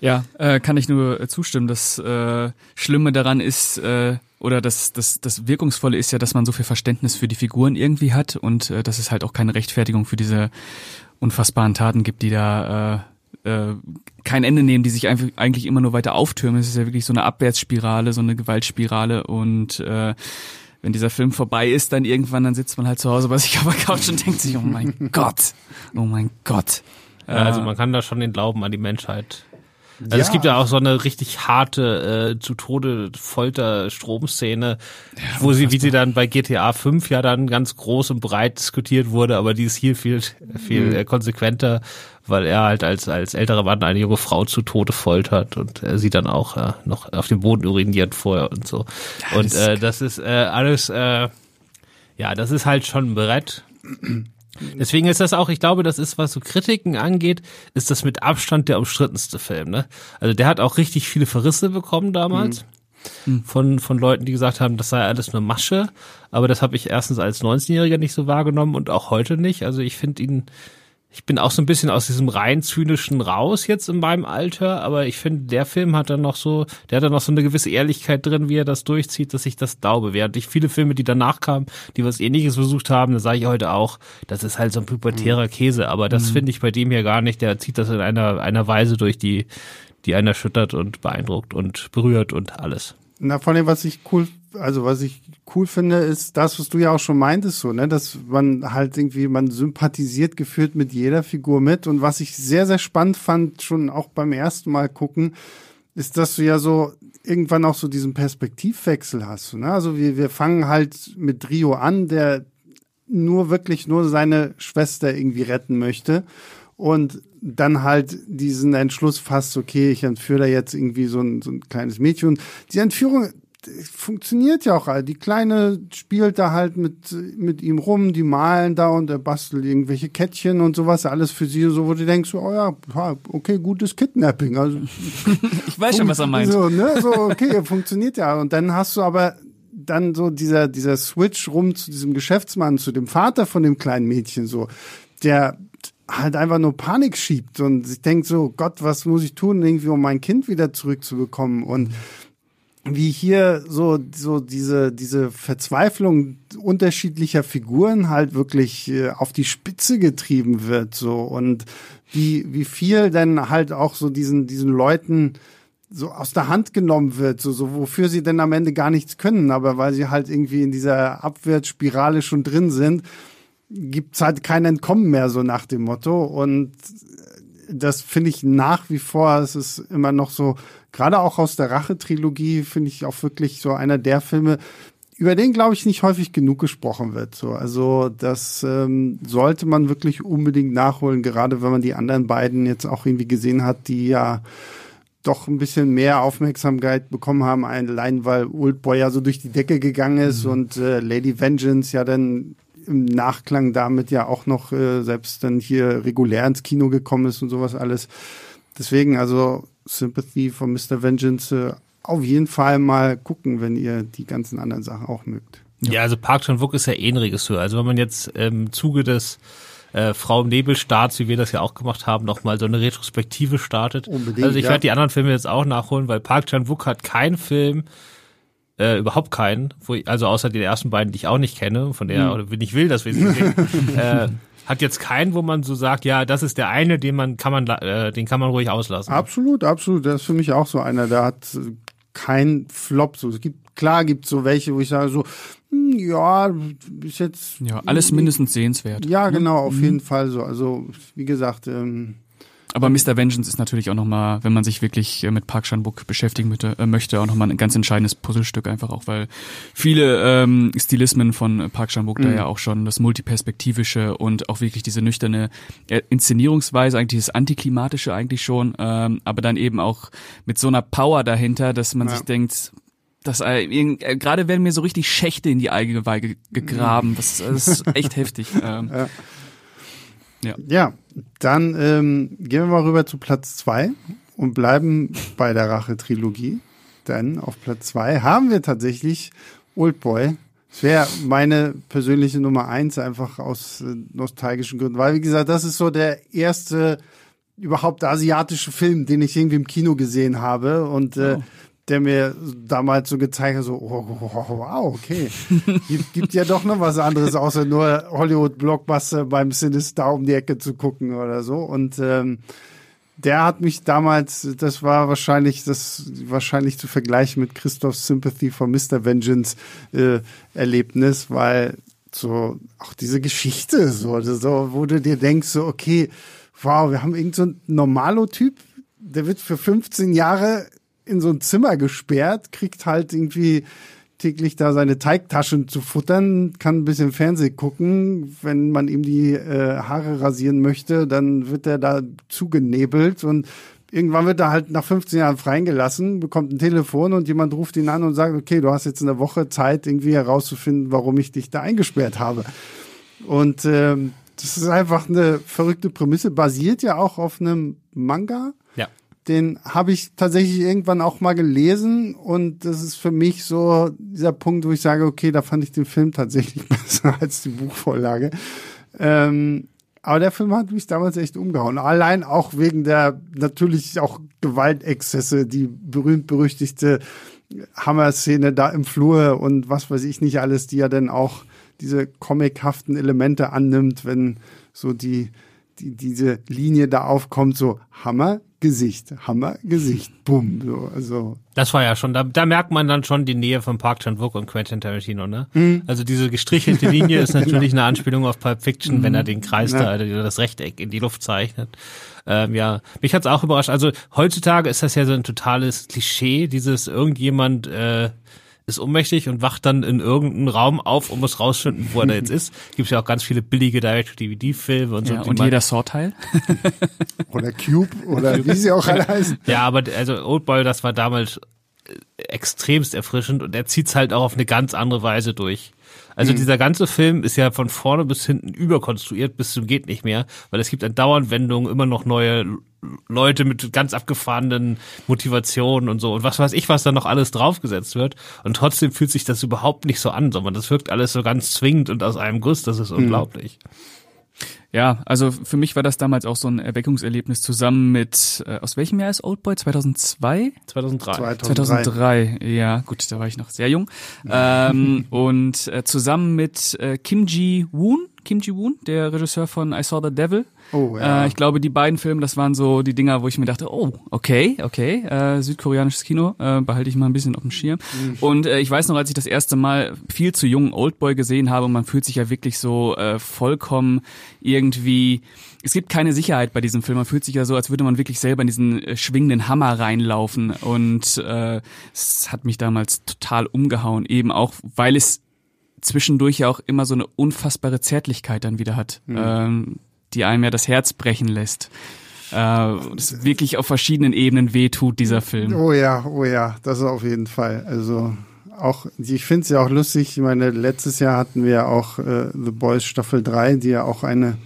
Ja, äh, kann ich nur äh, zustimmen. Das äh, Schlimme daran ist, äh, oder das, das, das Wirkungsvolle ist ja, dass man so viel Verständnis für die Figuren irgendwie hat und äh, dass es halt auch keine Rechtfertigung für diese unfassbaren Taten gibt, die da äh, äh, kein Ende nehmen, die sich einfach eigentlich immer nur weiter auftürmen. Es ist ja wirklich so eine Abwärtsspirale, so eine Gewaltspirale und äh, wenn dieser Film vorbei ist, dann irgendwann, dann sitzt man halt zu Hause bei sich auf der Couch und denkt sich, oh mein Gott, oh mein Gott. Ja, also man kann da schon den Glauben an die Menschheit also ja. es gibt ja auch so eine richtig harte äh, zu Tode Folter Stromszene, ja, wo sie wie sie dann bei GTA 5 ja dann ganz groß und breit diskutiert wurde, aber die ist hier viel viel mhm. konsequenter, weil er halt als als älterer Mann eine junge Frau zu Tode foltert und er sie dann auch äh, noch auf dem Boden uriniert vorher und so. Ja, und äh, das ist äh, alles äh, ja, das ist halt schon ein Brett. Deswegen ist das auch, ich glaube, das ist, was so Kritiken angeht, ist das mit Abstand der umstrittenste Film. Ne? Also der hat auch richtig viele Verrisse bekommen damals. Mhm. Von, von Leuten, die gesagt haben, das sei alles nur Masche. Aber das habe ich erstens als 19-Jähriger nicht so wahrgenommen und auch heute nicht. Also ich finde ihn ich bin auch so ein bisschen aus diesem rein zynischen raus jetzt in meinem Alter, aber ich finde, der Film hat dann noch so, der hat dann noch so eine gewisse Ehrlichkeit drin, wie er das durchzieht, dass ich das glaube. Während ich viele Filme, die danach kamen, die was ähnliches versucht haben, da sage ich heute auch, das ist halt so ein pubertärer mhm. Käse, aber das mhm. finde ich bei dem hier gar nicht. Der zieht das in einer, einer Weise durch, die, die einen erschüttert und beeindruckt und berührt und alles. Na, vor allem, was ich cool also was ich cool finde, ist das, was du ja auch schon meintest, so, ne, dass man halt irgendwie, man sympathisiert gefühlt mit jeder Figur mit. Und was ich sehr, sehr spannend fand, schon auch beim ersten Mal gucken, ist, dass du ja so irgendwann auch so diesen Perspektivwechsel hast. Ne? Also wir, wir fangen halt mit Rio an, der nur wirklich nur seine Schwester irgendwie retten möchte. und dann halt diesen Entschluss fasst, okay, ich entführe da jetzt irgendwie so ein, so ein kleines Mädchen. Die Entführung funktioniert ja auch. Die Kleine spielt da halt mit, mit ihm rum, die malen da und er bastelt irgendwelche Kettchen und sowas, alles für sie, so wo du denkst, oh ja, okay, gutes Kidnapping. Also, ich weiß schon, was er meint. So, ne, so, okay, funktioniert ja. Und dann hast du aber dann so dieser, dieser Switch rum zu diesem Geschäftsmann, zu dem Vater von dem kleinen Mädchen, so, der halt einfach nur Panik schiebt und sich denkt so, Gott, was muss ich tun, irgendwie, um mein Kind wieder zurückzubekommen und wie hier so so diese diese Verzweiflung unterschiedlicher Figuren halt wirklich äh, auf die Spitze getrieben wird so und wie wie viel denn halt auch so diesen diesen Leuten so aus der Hand genommen wird, so, so wofür sie denn am Ende gar nichts können, aber weil sie halt irgendwie in dieser Abwärtsspirale schon drin sind, gibt's halt kein Entkommen mehr, so nach dem Motto. Und das finde ich nach wie vor, es ist immer noch so, gerade auch aus der Rache-Trilogie, finde ich auch wirklich so einer der Filme, über den, glaube ich, nicht häufig genug gesprochen wird. So, also das ähm, sollte man wirklich unbedingt nachholen, gerade wenn man die anderen beiden jetzt auch irgendwie gesehen hat, die ja doch ein bisschen mehr Aufmerksamkeit bekommen haben, allein weil Oldboy ja so durch die Decke gegangen ist mhm. und äh, Lady Vengeance ja dann im Nachklang damit ja auch noch äh, selbst dann hier regulär ins Kino gekommen ist und sowas alles. Deswegen also Sympathy von Mr. Vengeance äh, auf jeden Fall mal gucken, wenn ihr die ganzen anderen Sachen auch mögt. Ja, ja also Park Chan-wook ist ja eh ein Regisseur. Also wenn man jetzt im Zuge des äh, Frau im Nebel startet, wie wir das ja auch gemacht haben, nochmal so eine Retrospektive startet. Unbedingt, also ich ja. werde die anderen Filme jetzt auch nachholen, weil Park Chan-wook hat keinen Film, äh, überhaupt keinen, wo ich, also außer den ersten beiden, die ich auch nicht kenne, von der, hm. oder wenn ich will, dass wir sie sehen, äh, hat jetzt keinen, wo man so sagt, ja, das ist der eine, den man kann man, äh, den kann man ruhig auslassen. Absolut, absolut. Das ist für mich auch so einer, der hat kein Flop. So, es gibt klar gibt so welche, wo ich sage so, hm, ja, ist jetzt ja alles mindestens sehenswert. Ja, genau, auf mhm. jeden Fall so. Also wie gesagt. Ähm, aber Mr. Vengeance ist natürlich auch nochmal, wenn man sich wirklich äh, mit Park Chan-wook beschäftigen möchte, äh, möchte, auch nochmal ein ganz entscheidendes Puzzlestück einfach auch, weil viele ähm, Stilismen von Park Chan-wook mhm. da ja auch schon das multiperspektivische und auch wirklich diese nüchterne äh, Inszenierungsweise, eigentlich das antiklimatische eigentlich schon, ähm, aber dann eben auch mit so einer Power dahinter, dass man ja. sich denkt, das, äh, äh, gerade werden mir so richtig Schächte in die Eigeweih gegraben. Das, das ist echt heftig. Ähm, ja. Ja. ja, dann ähm, gehen wir mal rüber zu Platz zwei und bleiben bei der Rache-Trilogie. Denn auf Platz zwei haben wir tatsächlich Oldboy. Das wäre meine persönliche Nummer eins, einfach aus äh, nostalgischen Gründen. Weil, wie gesagt, das ist so der erste überhaupt asiatische Film, den ich irgendwie im Kino gesehen habe. Und äh, oh der mir damals so gezeigt hat, so, oh, wow, okay. Gibt, gibt ja doch noch was anderes, außer nur Hollywood-Blockbuster beim Sinister um die Ecke zu gucken oder so. Und ähm, der hat mich damals, das war wahrscheinlich, das wahrscheinlich zu vergleichen mit Christophs Sympathy for Mr. Vengeance äh, Erlebnis, weil so auch diese Geschichte, so, so, wo du dir denkst, so, okay, wow, wir haben irgend so Normalo-Typ, der wird für 15 Jahre in so ein Zimmer gesperrt, kriegt halt irgendwie täglich da seine Teigtaschen zu futtern, kann ein bisschen Fernseh gucken. Wenn man ihm die äh, Haare rasieren möchte, dann wird er da zugenebelt und irgendwann wird er halt nach 15 Jahren freigelassen, bekommt ein Telefon und jemand ruft ihn an und sagt, okay, du hast jetzt eine Woche Zeit, irgendwie herauszufinden, warum ich dich da eingesperrt habe. Und ähm, das ist einfach eine verrückte Prämisse, basiert ja auch auf einem Manga. Den habe ich tatsächlich irgendwann auch mal gelesen und das ist für mich so dieser Punkt, wo ich sage, okay, da fand ich den Film tatsächlich besser als die Buchvorlage. Ähm, aber der Film hat mich damals echt umgehauen. Allein auch wegen der natürlich auch Gewaltexzesse, die berühmt-berüchtigte Hammer-Szene da im Flur und was weiß ich nicht alles, die ja dann auch diese comichaften Elemente annimmt, wenn so die, die diese Linie da aufkommt, so Hammer, Gesicht, Hammer, Gesicht, bumm, so, also. Das war ja schon, da, da merkt man dann schon die Nähe von Park Chan-wook und Quentin Tarantino, ne? Mhm. Also diese gestrichelte Linie ist natürlich eine Anspielung auf Pulp Fiction, mhm. wenn er den Kreis ja. da, also das Rechteck in die Luft zeichnet. Ähm, ja, mich hat's auch überrascht. Also heutzutage ist das ja so ein totales Klischee, dieses irgendjemand, äh, ist ohnmächtig und wacht dann in irgendeinem Raum auf und muss rausfinden, wo er da jetzt ist. Gibt ja auch ganz viele billige Direct-to-DVD-Filme und so. Ja, und jeder Saw-Teil. oder Cube oder wie sie auch alle heißen. Ja, aber also Oldboy, das war damals äh, extremst erfrischend und er zieht's halt auch auf eine ganz andere Weise durch. Also mhm. dieser ganze Film ist ja von vorne bis hinten überkonstruiert bis zum geht nicht mehr, weil es gibt an dauernd Wendungen immer noch neue Leute mit ganz abgefahrenen Motivationen und so und was weiß ich, was da noch alles draufgesetzt wird. Und trotzdem fühlt sich das überhaupt nicht so an, sondern das wirkt alles so ganz zwingend und aus einem Guss. Das ist mhm. Ja, also für mich war das damals auch so ein Erweckungserlebnis zusammen mit, äh, aus welchem Jahr ist Oldboy? 2002? 2003. 2003. 2003, ja, gut, da war ich noch sehr jung. ähm, und äh, zusammen mit äh, Kim Ji-woon, Kim Ji-woon, der Regisseur von I Saw the Devil, Oh, ja. Äh, ich glaube, die beiden Filme, das waren so die Dinger, wo ich mir dachte, oh, okay, okay, äh, südkoreanisches Kino, äh, behalte ich mal ein bisschen auf dem Schirm. Mhm. Und äh, ich weiß noch, als ich das erste Mal viel zu jungen Oldboy gesehen habe, man fühlt sich ja wirklich so äh, vollkommen irgendwie es gibt keine Sicherheit bei diesem Film. Man fühlt sich ja so, als würde man wirklich selber in diesen äh, schwingenden Hammer reinlaufen. Und äh, es hat mich damals total umgehauen, eben auch, weil es zwischendurch ja auch immer so eine unfassbare Zärtlichkeit dann wieder hat. Mhm. Ähm, die einem ja das Herz brechen lässt. Äh, es wirklich auf verschiedenen Ebenen wehtut, dieser Film. Oh ja, oh ja, das auf jeden Fall. Also auch, ich finde es ja auch lustig. Ich meine, letztes Jahr hatten wir auch äh, The Boys Staffel 3, die ja auch eine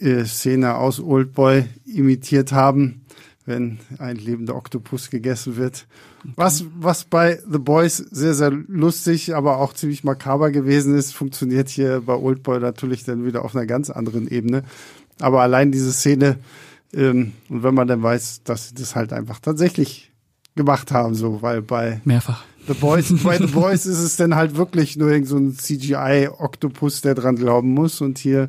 äh, Szene aus Oldboy imitiert haben, wenn ein lebender Oktopus gegessen wird. Was, was bei The Boys sehr, sehr lustig, aber auch ziemlich makaber gewesen ist, funktioniert hier bei Oldboy natürlich dann wieder auf einer ganz anderen Ebene. Aber allein diese Szene, ähm, und wenn man dann weiß, dass sie das halt einfach tatsächlich gemacht haben, so, weil bei mehrfach The Boys, bei The Boys ist es dann halt wirklich nur irgend so ein CGI-Oktopus, der dran glauben muss und hier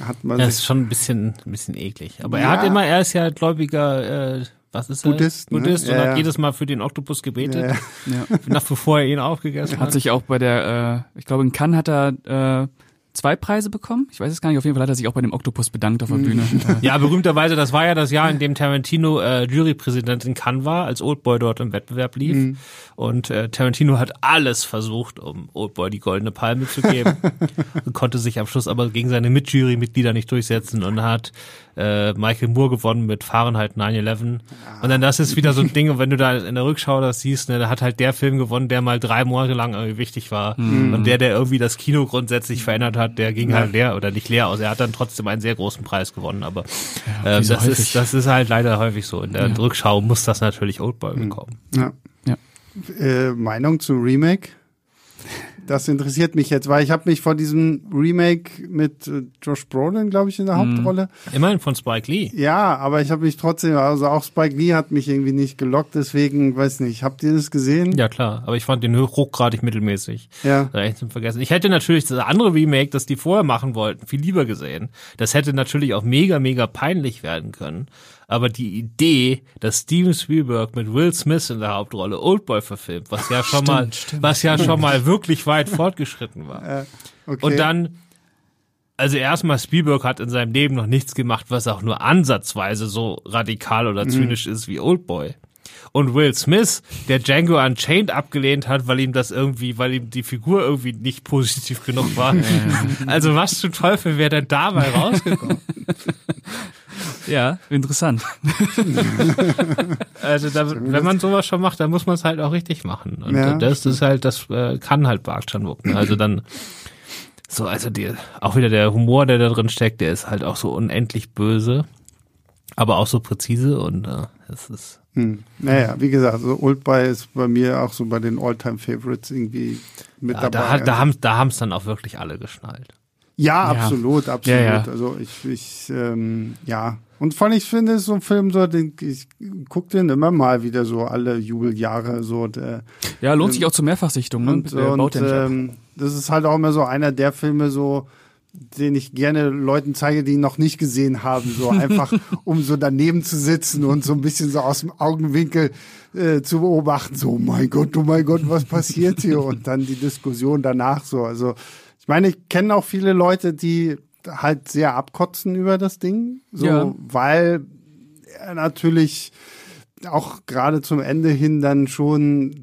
hat man. Das ist schon ein bisschen, ein bisschen eklig. Aber ja. er hat immer, er ist ja gläubiger, äh, was ist er? Buddhist, ne? Buddhist und ja, hat jedes Mal für den Oktopus gebetet. Ja, ja. Nach bevor er ihn aufgegessen hat. Hat sich auch bei der, äh, ich glaube in Cannes hat er äh, zwei Preise bekommen. Ich weiß es gar nicht. Auf jeden Fall hat er sich auch bei dem Oktopus bedankt auf der mhm. Bühne. ja, berühmterweise, das war ja das Jahr, in dem Tarantino äh, Jurypräsident in Cannes war, als Oldboy dort im Wettbewerb lief. Mhm. Und äh, Tarantino hat alles versucht, um Oldboy die goldene Palme zu geben. konnte sich am Schluss aber gegen seine Mitjurymitglieder nicht durchsetzen und hat äh, Michael Moore gewonnen mit Fahrenheit 9-11. Und dann das ist wieder so ein Ding, und wenn du da in der Rückschau das siehst, ne, da hat halt der Film gewonnen, der mal drei Monate lang irgendwie wichtig war. Mhm. Und der, der irgendwie das Kino grundsätzlich verändert hat, der ging ja. halt leer oder nicht leer aus. Er hat dann trotzdem einen sehr großen Preis gewonnen, aber ja, äh, das, ist, das ist halt leider häufig so. In der ja. Rückschau muss das natürlich Oldboy mhm. bekommen. Ja. ja. Äh, Meinung zu Remake? Das interessiert mich jetzt, weil ich habe mich vor diesem Remake mit äh, Josh Brolin, glaube ich, in der mhm. Hauptrolle. Immerhin von Spike Lee. Ja, aber ich habe mich trotzdem, also auch Spike Lee hat mich irgendwie nicht gelockt, deswegen weiß nicht. Habt ihr das gesehen? Ja klar, aber ich fand den hochgradig mittelmäßig. Ja. Echt zum Vergessen. Ich hätte natürlich das andere Remake, das die vorher machen wollten, viel lieber gesehen. Das hätte natürlich auch mega, mega peinlich werden können aber die Idee, dass Steven Spielberg mit Will Smith in der Hauptrolle Oldboy verfilmt, was ja schon stimmt, mal, stimmt. was ja schon mal wirklich weit fortgeschritten war. Okay. Und dann, also erstmal Spielberg hat in seinem Leben noch nichts gemacht, was auch nur ansatzweise so radikal oder mhm. zynisch mhm. ist wie Oldboy. Und Will Smith, der Django Unchained abgelehnt hat, weil ihm das irgendwie, weil ihm die Figur irgendwie nicht positiv genug war. also was zum Teufel wäre denn dabei rausgekommen? Ja, interessant. also da, wenn man sowas schon macht, dann muss man es halt auch richtig machen. Und ja. das ist halt, das äh, kann halt Park Chan-wook. Ne? Also dann so, also die, auch wieder der Humor, der da drin steckt, der ist halt auch so unendlich böse, aber auch so präzise und äh, es ist. Hm. Naja, wie gesagt, so Old Boy ist bei mir auch so bei den Alltime Favorites irgendwie mit ja, dabei. Da, da also haben da haben es dann auch wirklich alle geschnallt. Ja, ja. absolut, absolut. Ja, ja. Also ich, ich ähm, ja. Und vor allem, ich finde, so ein Film, so, den, ich gucke den immer mal wieder so alle Jubeljahre so. Der, ja, lohnt ähm, sich auch zur Mehrfachsichtung. Ne? Und, und ähm, das ist halt auch immer so einer der Filme so, den ich gerne Leuten zeige, die ihn noch nicht gesehen haben, so einfach, um so daneben zu sitzen und so ein bisschen so aus dem Augenwinkel äh, zu beobachten, so, oh mein Gott, oh mein Gott, was passiert hier? Und dann die Diskussion danach so. Also ich meine, ich kenne auch viele Leute, die halt sehr abkotzen über das Ding, so, ja. weil er natürlich auch gerade zum Ende hin dann schon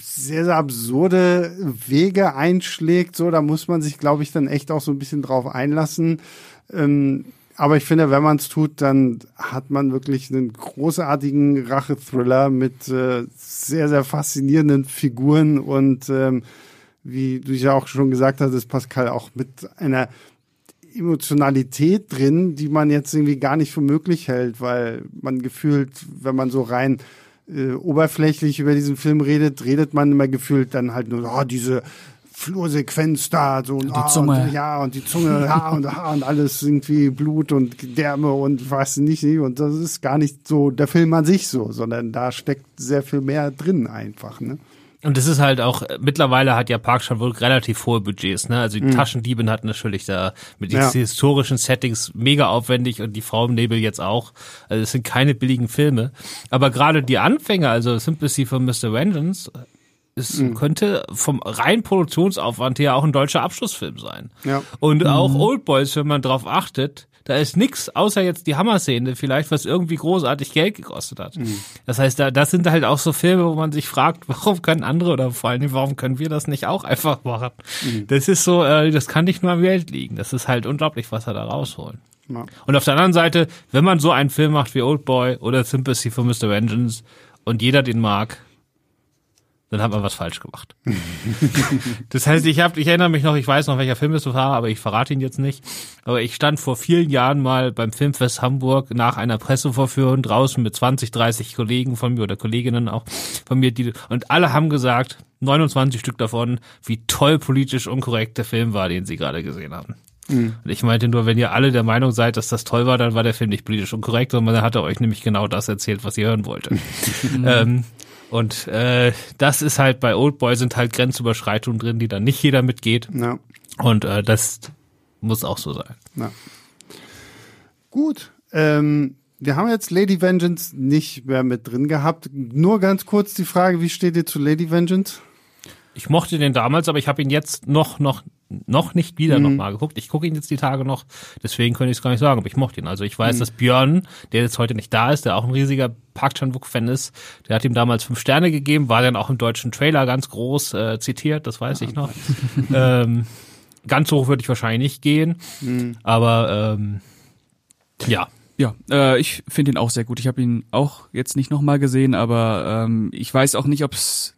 sehr, sehr absurde Wege einschlägt. So, da muss man sich, glaube ich, dann echt auch so ein bisschen drauf einlassen. Ähm, aber ich finde, wenn man es tut, dann hat man wirklich einen großartigen Rachethriller mit äh, sehr, sehr faszinierenden Figuren und ähm, wie du ja auch schon gesagt hast, ist Pascal auch mit einer Emotionalität drin, die man jetzt irgendwie gar nicht für möglich hält, weil man gefühlt, wenn man so rein äh, oberflächlich über diesen Film redet, redet man immer gefühlt dann halt nur, oh, diese Flursequenz da, so die oh, Zunge. Und, ja, und die Zunge, ja, und, ja, und alles irgendwie Blut und Gedärme und was nicht, und das ist gar nicht so der Film an sich so, sondern da steckt sehr viel mehr drin einfach, ne? Und das ist halt auch, mittlerweile hat ja Park Chan-wook relativ hohe Budgets, ne? Also die mhm. Taschendieben hat natürlich da mit ja. diesen historischen Settings mega aufwendig und die Frau im Nebel jetzt auch. Also es sind keine billigen Filme. Aber gerade die Anfänge, also Sympathy for Mr. Vengeance, es mhm. könnte vom rein Produktionsaufwand her auch ein deutscher Abschlussfilm sein. Ja. Und auch mhm. Old Boys, wenn man drauf achtet, da ist nix, außer jetzt die Hammer-Szene vielleicht, was irgendwie großartig Geld gekostet hat. Mhm. Das heißt, da, das sind halt auch so Filme, wo man sich fragt, warum können andere oder vor allem, warum können wir das nicht auch einfach machen? Mhm. Das ist so, äh, das kann nicht nur am Geld liegen. Das ist halt unglaublich, was er da rausholen. Ja. Und auf der anderen Seite, wenn man so einen Film macht wie Old Boy oder Sympathy for Mr. Vengeance und jeder den mag, dann hat man was falsch gemacht. das heißt, ich habe, ich erinnere mich noch, ich weiß noch, welcher Film es war, aber ich verrate ihn jetzt nicht. Aber ich stand vor vielen Jahren mal beim Filmfest Hamburg nach einer Pressevorführung draußen mit 20, 30 Kollegen von mir oder Kolleginnen auch von mir, die und alle haben gesagt, 29 Stück davon, wie toll politisch unkorrekt der Film war, den sie gerade gesehen haben. Mhm. Und ich meinte nur, wenn ihr alle der Meinung seid, dass das toll war, dann war der Film nicht politisch unkorrekt, sondern dann hat er euch nämlich genau das erzählt, was ihr hören wolltet. ähm, und äh, das ist halt bei Oldboy sind halt Grenzüberschreitungen drin, die dann nicht jeder mitgeht. Ja. Und äh, das muss auch so sein. Ja. Gut. Ähm, wir haben jetzt Lady Vengeance nicht mehr mit drin gehabt. Nur ganz kurz die Frage, wie steht ihr zu Lady Vengeance? Ich mochte den damals, aber ich habe ihn jetzt noch noch noch nicht wieder mhm. nochmal geguckt. Ich gucke ihn jetzt die Tage noch, deswegen könnte ich es gar nicht sagen, aber ich mochte ihn. Also ich weiß, mhm. dass Björn, der jetzt heute nicht da ist, der auch ein riesiger Park Chan-wook-Fan ist, der hat ihm damals fünf Sterne gegeben, war dann auch im deutschen Trailer ganz groß äh, zitiert, das weiß ja, ich noch. ähm, ganz hoch würde ich wahrscheinlich nicht gehen, mhm. aber ähm, ja. Ja, äh, ich finde ihn auch sehr gut. Ich habe ihn auch jetzt nicht nochmal gesehen, aber ähm, ich weiß auch nicht, ob es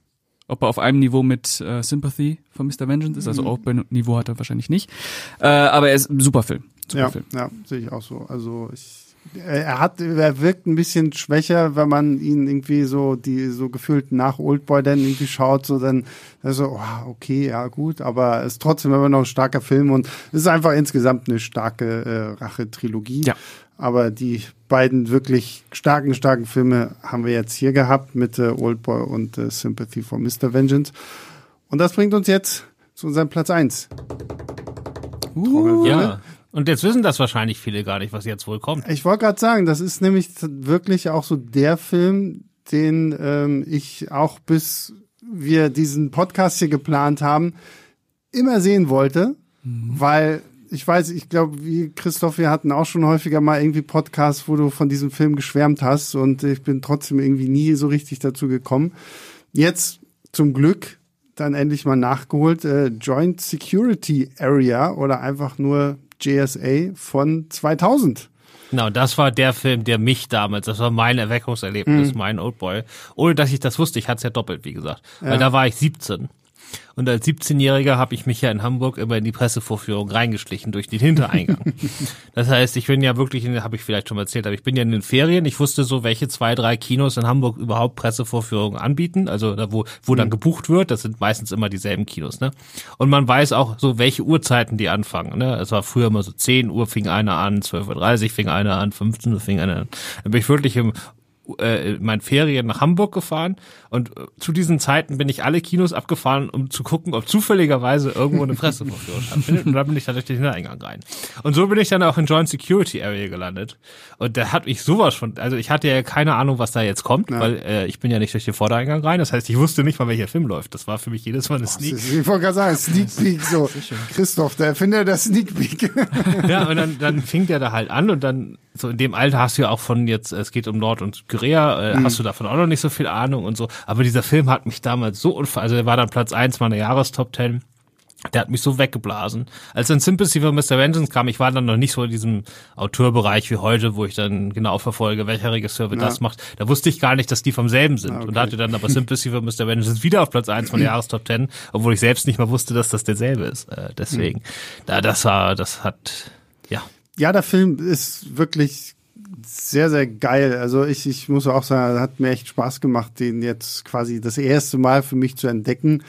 ob er auf einem Niveau mit äh, Sympathy von Mr. Vengeance ist. Also mhm. Open-Niveau hat er wahrscheinlich nicht. Äh, aber er ist ein super Film. Super ja, Film. ja, sehe ich auch so. Also ich er hat, er wirkt ein bisschen schwächer, wenn man ihn irgendwie so, die, so gefühlt nach Oldboy dann irgendwie schaut, so dann, so, oh, okay, ja, gut, aber es ist trotzdem immer noch ein starker Film und es ist einfach insgesamt eine starke äh, Rache-Trilogie. Ja. Aber die beiden wirklich starken, starken Filme haben wir jetzt hier gehabt mit äh, Oldboy und äh, Sympathy for Mr. Vengeance. Und das bringt uns jetzt zu unserem Platz eins. Uh, ja. Und jetzt wissen das wahrscheinlich viele gar nicht, was jetzt wohl kommt. Ich wollte gerade sagen, das ist nämlich wirklich auch so der Film, den ähm, ich auch bis wir diesen Podcast hier geplant haben, immer sehen wollte, mhm. weil ich weiß, ich glaube, wie Christoph, wir hatten auch schon häufiger mal irgendwie Podcasts, wo du von diesem Film geschwärmt hast und ich bin trotzdem irgendwie nie so richtig dazu gekommen. Jetzt zum Glück dann endlich mal nachgeholt, äh, Joint Security Area oder einfach nur JSA von 2000. Genau, das war der Film, der mich damals, das war mein Erweckungserlebnis, mhm. mein Oldboy. Ohne dass ich das wusste, ich hatte es ja doppelt, wie gesagt. Ja. Weil da war ich 17. Und als 17-Jähriger habe ich mich ja in Hamburg immer in die Pressevorführung reingeschlichen durch den Hintereingang. das heißt, ich bin ja wirklich, habe ich vielleicht schon mal erzählt, aber ich bin ja in den Ferien. Ich wusste so, welche zwei, drei Kinos in Hamburg überhaupt Pressevorführungen anbieten, also da, wo, wo dann mhm. gebucht wird. Das sind meistens immer dieselben Kinos, ne? Und man weiß auch so, welche Uhrzeiten die anfangen, ne? Es war früher immer so 10 Uhr fing einer an, 12.30 Uhr fing einer an, 15 Uhr fing einer an. Dann bin ich wirklich im äh, in meinen Ferien nach Hamburg gefahren und äh, zu diesen Zeiten bin ich alle Kinos abgefahren, um zu gucken, ob zufälligerweise irgendwo eine Pressevorführung stattfindet und dann bin ich dann durch den Hintereingang rein. Und so bin ich dann auch in Joint Security Area gelandet und da hat mich sowas von, also ich hatte ja keine Ahnung, was da jetzt kommt, ja. weil äh, ich bin ja nicht durch den Vordereingang rein, das heißt, ich wusste nicht mal, welcher Film läuft. Das war für mich jedes Mal eine Sneak. Ist, ich wollte gerade sagen, Sneak Peek so. Christoph, der Erfinder der Sneak Peek. ja, und dann, dann fing der da halt an und dann so in dem Alter hast du ja auch von jetzt, es geht um Nord- und Korea, äh, mhm. hast du davon auch noch nicht so viel Ahnung und so. Aber dieser Film hat mich damals so unfall, also er war dann Platz eins meiner Jahrestop Ten. Der hat mich so weggeblasen. Als dann Sympathy for Mr. Vengeance kam, ich war dann noch nicht so in diesem Autorbereich wie heute, wo ich dann genau verfolge, welcher Regisseur ja. das macht. Da wusste ich gar nicht, dass die vom selben sind. Okay. Und hatte dann aber Sympathy for Mr. Vengeance wieder auf Platz eins von der Jahrestop 10, obwohl ich selbst nicht mal wusste, dass das derselbe ist. Äh, deswegen, mhm. da, das war, das hat, ja. Ja, der Film ist wirklich sehr, sehr geil. Also ich, ich muss auch sagen, hat mir echt Spaß gemacht, den jetzt quasi das erste Mal für mich zu entdecken.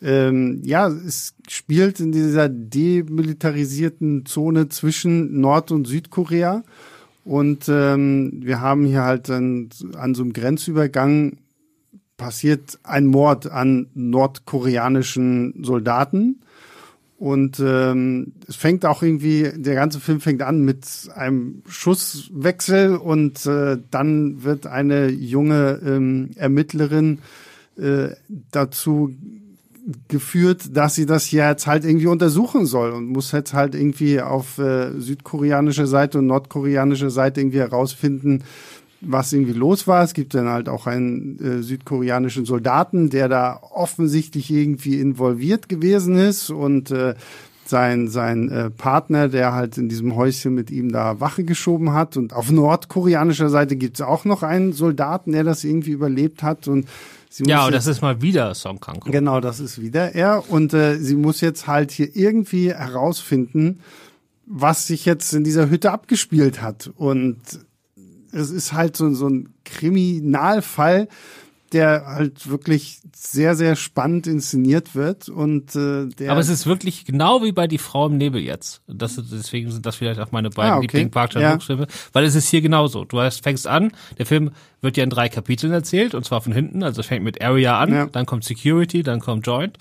Ähm, ja, es spielt in dieser demilitarisierten Zone zwischen Nord- und Südkorea. Und ähm, wir haben hier halt an, an so einem Grenzübergang passiert ein Mord an nordkoreanischen Soldaten. Und ähm, es fängt auch irgendwie, der ganze Film fängt an mit einem Schusswechsel und äh, dann wird eine junge ähm, Ermittlerin äh, dazu geführt, dass sie das jetzt halt irgendwie untersuchen soll und muss jetzt halt irgendwie auf äh, südkoreanischer Seite und nordkoreanischer Seite irgendwie herausfinden, was irgendwie los war. Es gibt dann halt auch einen äh, südkoreanischen Soldaten, der da offensichtlich irgendwie involviert gewesen ist und äh, sein, sein äh, Partner, der halt in diesem Häuschen mit ihm da Wache geschoben hat. Und auf nordkoreanischer Seite gibt es auch noch einen Soldaten, der das irgendwie überlebt hat. Und ja, und das ist mal wieder Song Kang. Genau, das ist wieder er. Und äh, sie muss jetzt halt hier irgendwie herausfinden, was sich jetzt in dieser Hütte abgespielt hat. Und es ist halt so, so ein Kriminalfall, der halt wirklich sehr, sehr spannend inszeniert wird und äh, der Aber es ist wirklich genau wie bei Die Frau im Nebel jetzt. Das, deswegen sind das vielleicht auch meine beiden ah, okay. Lieblings Park ja. Filme, weil es ist hier genauso. Du hast, fängst an, der Film wird ja in drei Kapiteln erzählt und zwar von hinten. Also es fängt mit Area an, ja. dann kommt Security, dann kommt Joint.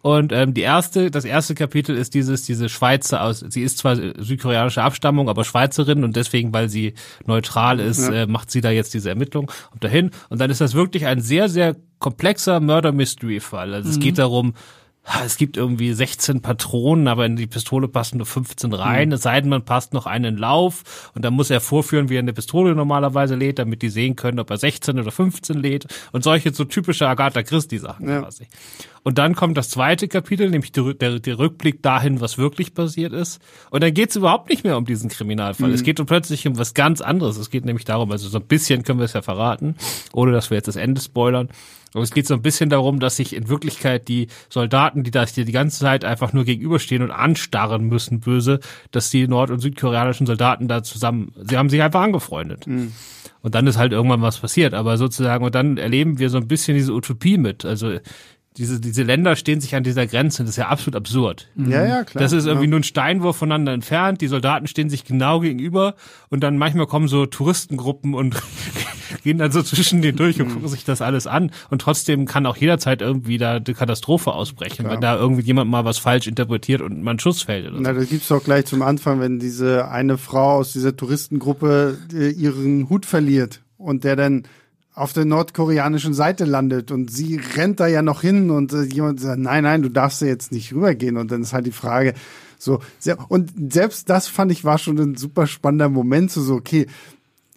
Und ähm, die erste, das erste Kapitel ist dieses, diese Schweizer aus. Sie ist zwar südkoreanische Abstammung, aber Schweizerin und deswegen, weil sie neutral ist, ja. äh, macht sie da jetzt diese Ermittlung und dahin. Und dann ist das wirklich ein sehr, sehr komplexer Murder Mystery Fall. Also mhm. es geht darum, es gibt irgendwie 16 Patronen, aber in die Pistole passen nur 15 rein. Mhm. Es sei denn, man passt noch einen Lauf und dann muss er vorführen, wie er eine Pistole normalerweise lädt, damit die sehen können, ob er 16 oder 15 lädt und solche so typische Agatha Christie Sachen ja. quasi. Und dann kommt das zweite Kapitel, nämlich der, der, der Rückblick dahin, was wirklich passiert ist. Und dann geht es überhaupt nicht mehr um diesen Kriminalfall. Mhm. Es geht plötzlich um was ganz anderes. Es geht nämlich darum, also so ein bisschen können wir es ja verraten, ohne dass wir jetzt das Ende spoilern. Aber es geht so ein bisschen darum, dass sich in Wirklichkeit die Soldaten, die da die ganze Zeit einfach nur gegenüberstehen und anstarren müssen, böse, dass die nord- und südkoreanischen Soldaten da zusammen, sie haben sich einfach angefreundet. Mhm. Und dann ist halt irgendwann was passiert. Aber sozusagen, und dann erleben wir so ein bisschen diese Utopie mit. Also diese, diese Länder stehen sich an dieser Grenze. Das ist ja absolut absurd. Ja, ja, klar. Das ist irgendwie ja. nur ein Steinwurf voneinander entfernt. Die Soldaten stehen sich genau gegenüber und dann manchmal kommen so Touristengruppen und gehen dann so zwischen denen durch und mhm. gucken sich das alles an. Und trotzdem kann auch jederzeit irgendwie da eine Katastrophe ausbrechen, klar. wenn da irgendwie jemand mal was falsch interpretiert und man Schuss fällt. Oder Na, so. das gibt's doch gleich zum Anfang, wenn diese eine Frau aus dieser Touristengruppe äh, ihren Hut verliert und der dann auf der nordkoreanischen Seite landet und sie rennt da ja noch hin und äh, jemand sagt, nein, nein, du darfst da jetzt nicht rübergehen und dann ist halt die Frage, so, sehr, und selbst das fand ich war schon ein super spannender Moment, so, so, okay,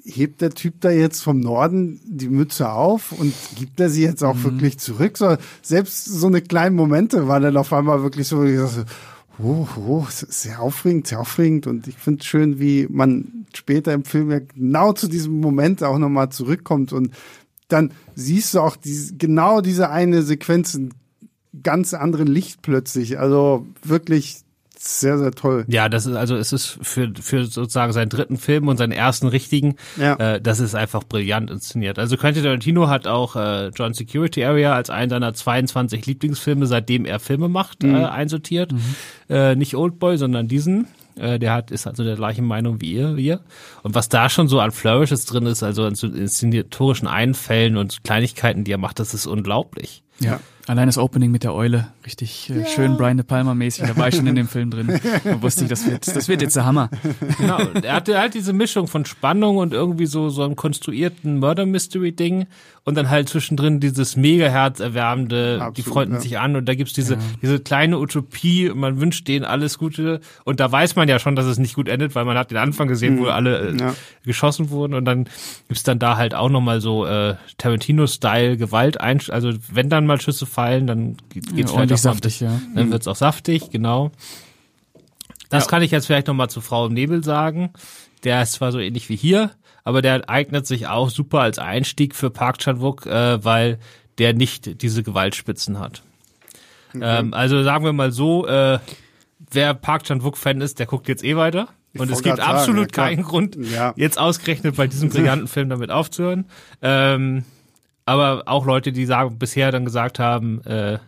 hebt der Typ da jetzt vom Norden die Mütze auf und gibt er sie jetzt auch mhm. wirklich zurück? So, selbst so eine kleinen Momente waren dann auf einmal wirklich so, oh, oh, sehr aufregend, sehr aufregend. Und ich finde es schön, wie man später im Film ja genau zu diesem Moment auch nochmal zurückkommt. Und dann siehst du auch diese, genau diese eine Sequenz in ganz anderen Licht plötzlich. Also wirklich sehr, sehr toll. Ja, das ist also es ist für für sozusagen seinen dritten Film und seinen ersten richtigen, ja. äh, das ist einfach brillant inszeniert. Also Quentin Tarantino hat auch äh, John Security Area als einen seiner 22 Lieblingsfilme, seitdem er Filme macht, mhm. äh, einsortiert. Mhm. Äh, nicht Oldboy, sondern diesen. Äh, der hat ist also der gleichen Meinung wie ihr, wir. Und was da schon so an Flourishes drin ist, also an so inszenatorischen Einfällen und Kleinigkeiten, die er macht, das ist unglaublich. Ja. Allein das Opening mit der Eule, richtig äh, schön Brian De Palma mäßig, da war ich schon in dem Film drin. Da wusste ich, das wird, das wird jetzt der Hammer. Genau, er hatte halt diese Mischung von Spannung und irgendwie so, so einem konstruierten Murder-Mystery-Ding und dann halt zwischendrin dieses mega herzerwärmende, Absolut, die freunden ja. sich an und da gibt's diese, diese kleine Utopie man wünscht denen alles Gute und da weiß man ja schon, dass es nicht gut endet, weil man hat den Anfang gesehen, wo alle äh, Mhm. Ja. geschossen wurden und dann gibt's dann da halt auch nochmal so äh, Tarantino-Style Gewalt ein, also wenn dann mal Schüsse fallen, dann geht- Ja, geht's ordentlich vielleicht auch saftig, ja. dann wird's auch saftig, genau. Das Ja. kann ich jetzt vielleicht nochmal zu Frau im Nebel sagen. Der ist zwar so ähnlich wie hier, aber der eignet sich auch super als Einstieg für Park Chan-wook, äh, weil der nicht diese Gewaltspitzen hat. Ähm, also sagen wir mal so, äh, wer Park Chan-wook-Fan ist, der guckt jetzt eh weiter. Ich Und es gibt grad sagen, absolut ja, keinen Grund, Ja. jetzt ausgerechnet bei diesem brillanten Film damit aufzuhören. Ähm, aber auch Leute, die sagen, bisher dann gesagt haben, äh,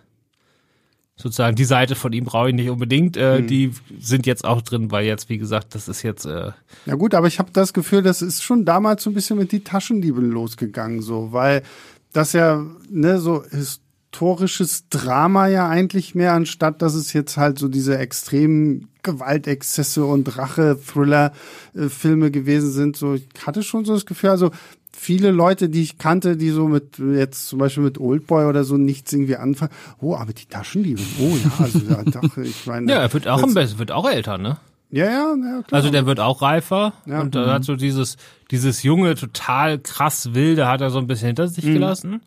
sozusagen die Seite von ihm brauche ich nicht unbedingt, äh, Hm. die sind jetzt auch drin, weil jetzt, wie gesagt, das ist jetzt äh, Ja gut, aber ich habe das Gefühl, das ist schon damals so ein bisschen mit die Taschendieben losgegangen, so, weil das ja ne so historisches Drama ja eigentlich mehr, anstatt dass es jetzt halt so diese extremen Gewaltexzesse und Rache-Thriller-Filme gewesen sind. So, ich hatte schon so das Gefühl, also viele Leute, die ich kannte, die so mit jetzt zum Beispiel mit Oldboy oder so nichts irgendwie anfangen. Oh, aber die Taschendiebe. Oh ja, also ja, doch, ich meine. ja, er wird auch am besten, wird auch älter, ne? Ja, ja, ja, klar. Also der wird auch reifer Ja. und da hat so dieses dieses junge total krass wilde hat er so ein bisschen hinter sich gelassen.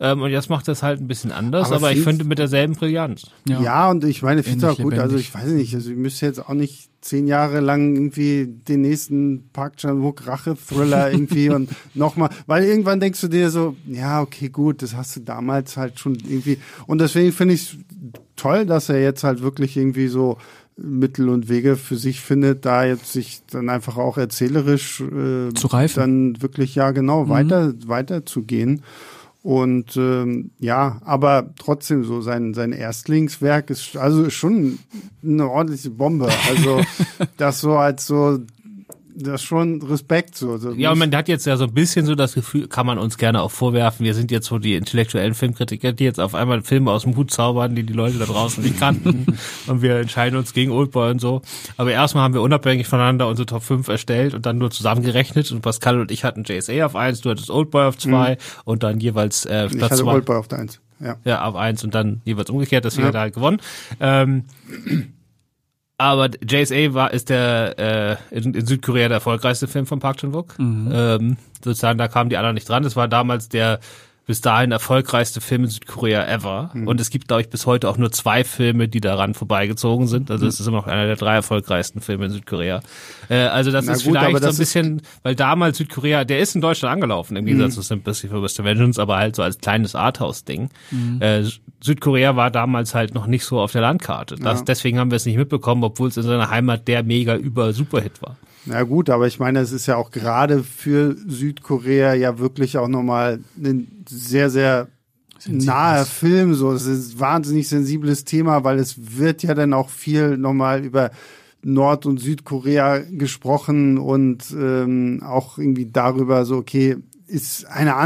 Ähm, und jetzt macht er es halt ein bisschen anders, Aber aber, ich finde mit derselben Brillanz. Ja, und ich meine, ich finde es auch gut. Also lebendig. ich weiß nicht, also ich müsste jetzt auch nicht zehn Jahre lang irgendwie den nächsten Park Chan-wook Rache-Thriller irgendwie und nochmal, weil irgendwann denkst du dir so, ja, okay, gut, das hast du damals halt schon irgendwie. Und deswegen finde ich es toll, dass er jetzt halt wirklich irgendwie so Mittel und Wege für sich findet, da jetzt sich dann einfach auch erzählerisch äh, Zu reifen. dann wirklich ja genau weiter weiter zu gehen. Und ähm, ja, aber trotzdem so sein sein Erstlingswerk ist also schon eine ordentliche Bombe. Also das so als so das ist schon Respekt so. so Ja, und man hat jetzt ja so ein bisschen so das Gefühl, kann man uns gerne auch vorwerfen, wir sind jetzt so die intellektuellen Filmkritiker, die jetzt auf einmal Filme aus dem Hut zaubern, die die Leute da draußen nicht kannten und wir entscheiden uns gegen Oldboy und so. Aber erstmal haben wir unabhängig voneinander unsere Top 5 erstellt und dann nur zusammengerechnet und Pascal und ich hatten JSA auf eins, du hattest Oldboy auf zwei und dann jeweils äh, ich Platz hatte zwei. Oldboy auf der Eins. Ja. Ja, auf eins und dann jeweils umgekehrt, deswegen Ja. hat er halt gewonnen. Ähm, aber JSA war ist der äh, in, in Südkorea der erfolgreichste Film von Park Chan-wook. Ähm, sozusagen, da kamen die anderen nicht dran. Das war damals der bis dahin erfolgreichste Film in Südkorea ever. Und es gibt, glaube ich, bis heute auch nur zwei Filme, die daran vorbeigezogen sind. Also es ist immer noch einer der drei erfolgreichsten Filme in Südkorea. Äh, also das Na ist gut, vielleicht so ein bisschen, weil damals Südkorea, der ist in Deutschland angelaufen, im Gegensatz zu Sympathy for Mr. Vengeance, aber halt so als kleines Arthouse-Ding. Äh, Südkorea war damals halt noch nicht so auf der Landkarte. Das, Ja. Deswegen haben wir es nicht mitbekommen, obwohl es in seiner Heimat der mega über Superhit war. Na gut, aber ich meine, es ist ja auch gerade für Südkorea ja wirklich auch nochmal ein sehr, sehr naher Film. So, es ist ein wahnsinnig sensibles Thema, weil es wird ja dann auch viel nochmal über Nord- und Südkorea gesprochen und ähm, auch irgendwie darüber so, okay, ist eine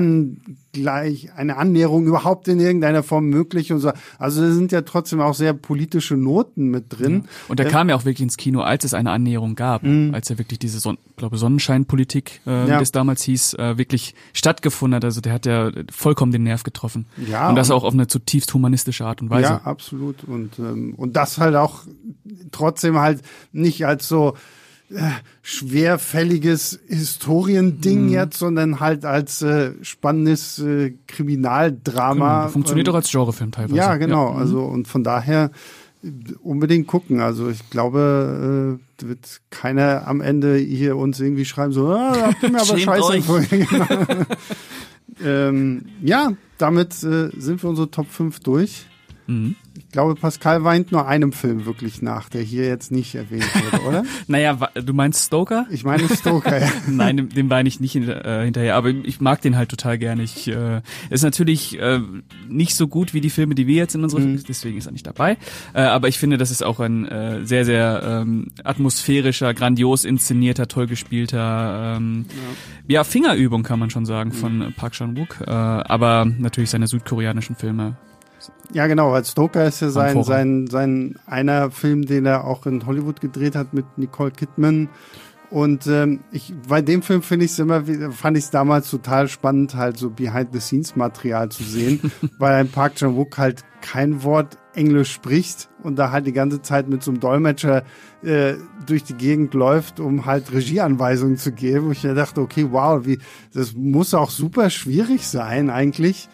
Angleich, eine Annäherung überhaupt in irgendeiner Form möglich und so. Also da sind ja trotzdem auch sehr politische Noten mit drin. Und der kam ja auch wirklich ins Kino, als es eine Annäherung gab, als er wirklich diese, Son glaube Sonnenscheinpolitik, äh, Ja. wie das damals hieß, äh, wirklich stattgefunden hat. Also der hat ja vollkommen den Nerv getroffen. Ja, und das und- auch auf eine zutiefst humanistische Art und Weise. Ja, absolut. Und, ähm, und das halt auch trotzdem halt nicht als so äh, schwerfälliges Historiending Mhm. jetzt, sondern halt als äh, spannendes äh, Kriminaldrama. Genau, Funktioniert ähm, auch als Genrefilm teilweise. Ja, genau. mhm. Also und von daher äh, unbedingt gucken. Also ich glaube, äh, wird keiner am Ende hier uns irgendwie schreiben so, ah, habt ihr mir aber scheiße. Genau. ähm, ja, damit äh, sind wir unsere Top 5 durch. Mhm. Ich glaube, Pascal weint nur einem Film wirklich nach, der hier jetzt nicht erwähnt wurde, oder? Naja, du meinst Stoker? Ich meine Stoker, ja. Nein, dem, dem war ich nicht äh, hinterher, aber ich mag den halt total gerne. Ich äh, ist natürlich äh, nicht so gut wie die Filme, die wir jetzt in unserer, Mhm. deswegen ist er nicht dabei. Äh, aber ich finde, das ist auch ein äh, sehr, sehr ähm, atmosphärischer, grandios inszenierter, toll gespielter, ähm, ja. Fingerübung kann man schon sagen von äh, Park Chan Wook. Äh, aber natürlich seine südkoreanischen Filme Ja, genau, weil Stoker ist ja sein, sein, sein einer Film, den er auch in Hollywood gedreht hat mit Nicole Kidman. Und ähm, ich, bei dem Film finde ich es immer, fand ich es damals total spannend, halt so Behind-the-Scenes-Material zu sehen, weil ein Park Chan-wook halt kein Wort Englisch spricht und da halt die ganze Zeit mit so einem Dolmetscher äh, durch die Gegend läuft, um halt Regieanweisungen zu geben. Und ich dachte, okay, wow, wie, das muss auch super schwierig sein, eigentlich,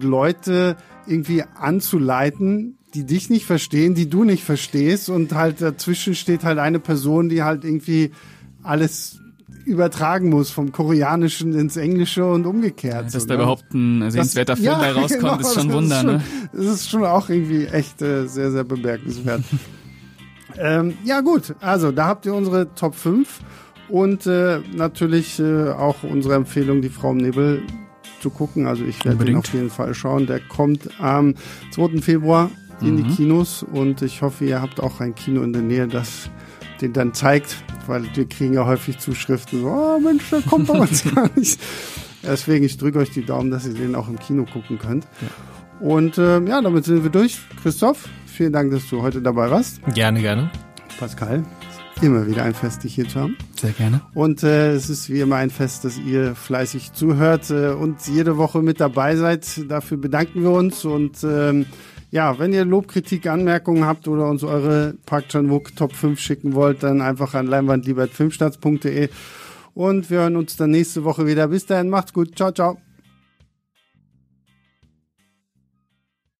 Leute irgendwie anzuleiten, die dich nicht verstehen, die du nicht verstehst und halt dazwischen steht halt eine Person, die halt irgendwie alles übertragen muss vom Koreanischen ins Englische und umgekehrt. Ja, dass so, da ne? überhaupt ein sehenswerter das, Film ja, bei rauskommt, genau, ist schon ein Wunder, schon, ne? Das ist schon auch irgendwie echt äh, sehr, sehr bemerkenswert. ähm, ja gut, also da habt ihr unsere Top 5 und äh, natürlich äh, auch unsere Empfehlung, die Frau im Nebel zu gucken. Also ich werde den auf jeden Fall schauen. Der kommt am 2. Februar in mhm. die Kinos und ich hoffe, ihr habt auch ein Kino in der Nähe, das den dann zeigt, weil wir kriegen ja häufig Zuschriften, so, oh Mensch, der kommt bei uns gar nicht. Deswegen, ich drücke euch die Daumen, dass ihr den auch im Kino gucken könnt. Ja. Und äh, ja, damit sind wir durch. Christoph, vielen Dank, dass du heute dabei warst. Gerne, gerne. Pascal, immer wieder ein Fest, dich hier zu haben. Sehr gerne. Und äh, es ist wie immer ein Fest, dass ihr fleißig zuhört äh, und jede Woche mit dabei seid. Dafür bedanken wir uns und ähm, ja, wenn ihr Lobkritik, Anmerkungen habt oder uns eure Park Chan-wook Top 5 schicken wollt, dann einfach an leinwandliebertfilmstarts.de und wir hören uns dann nächste Woche wieder. Bis dahin, macht's gut. Ciao, ciao.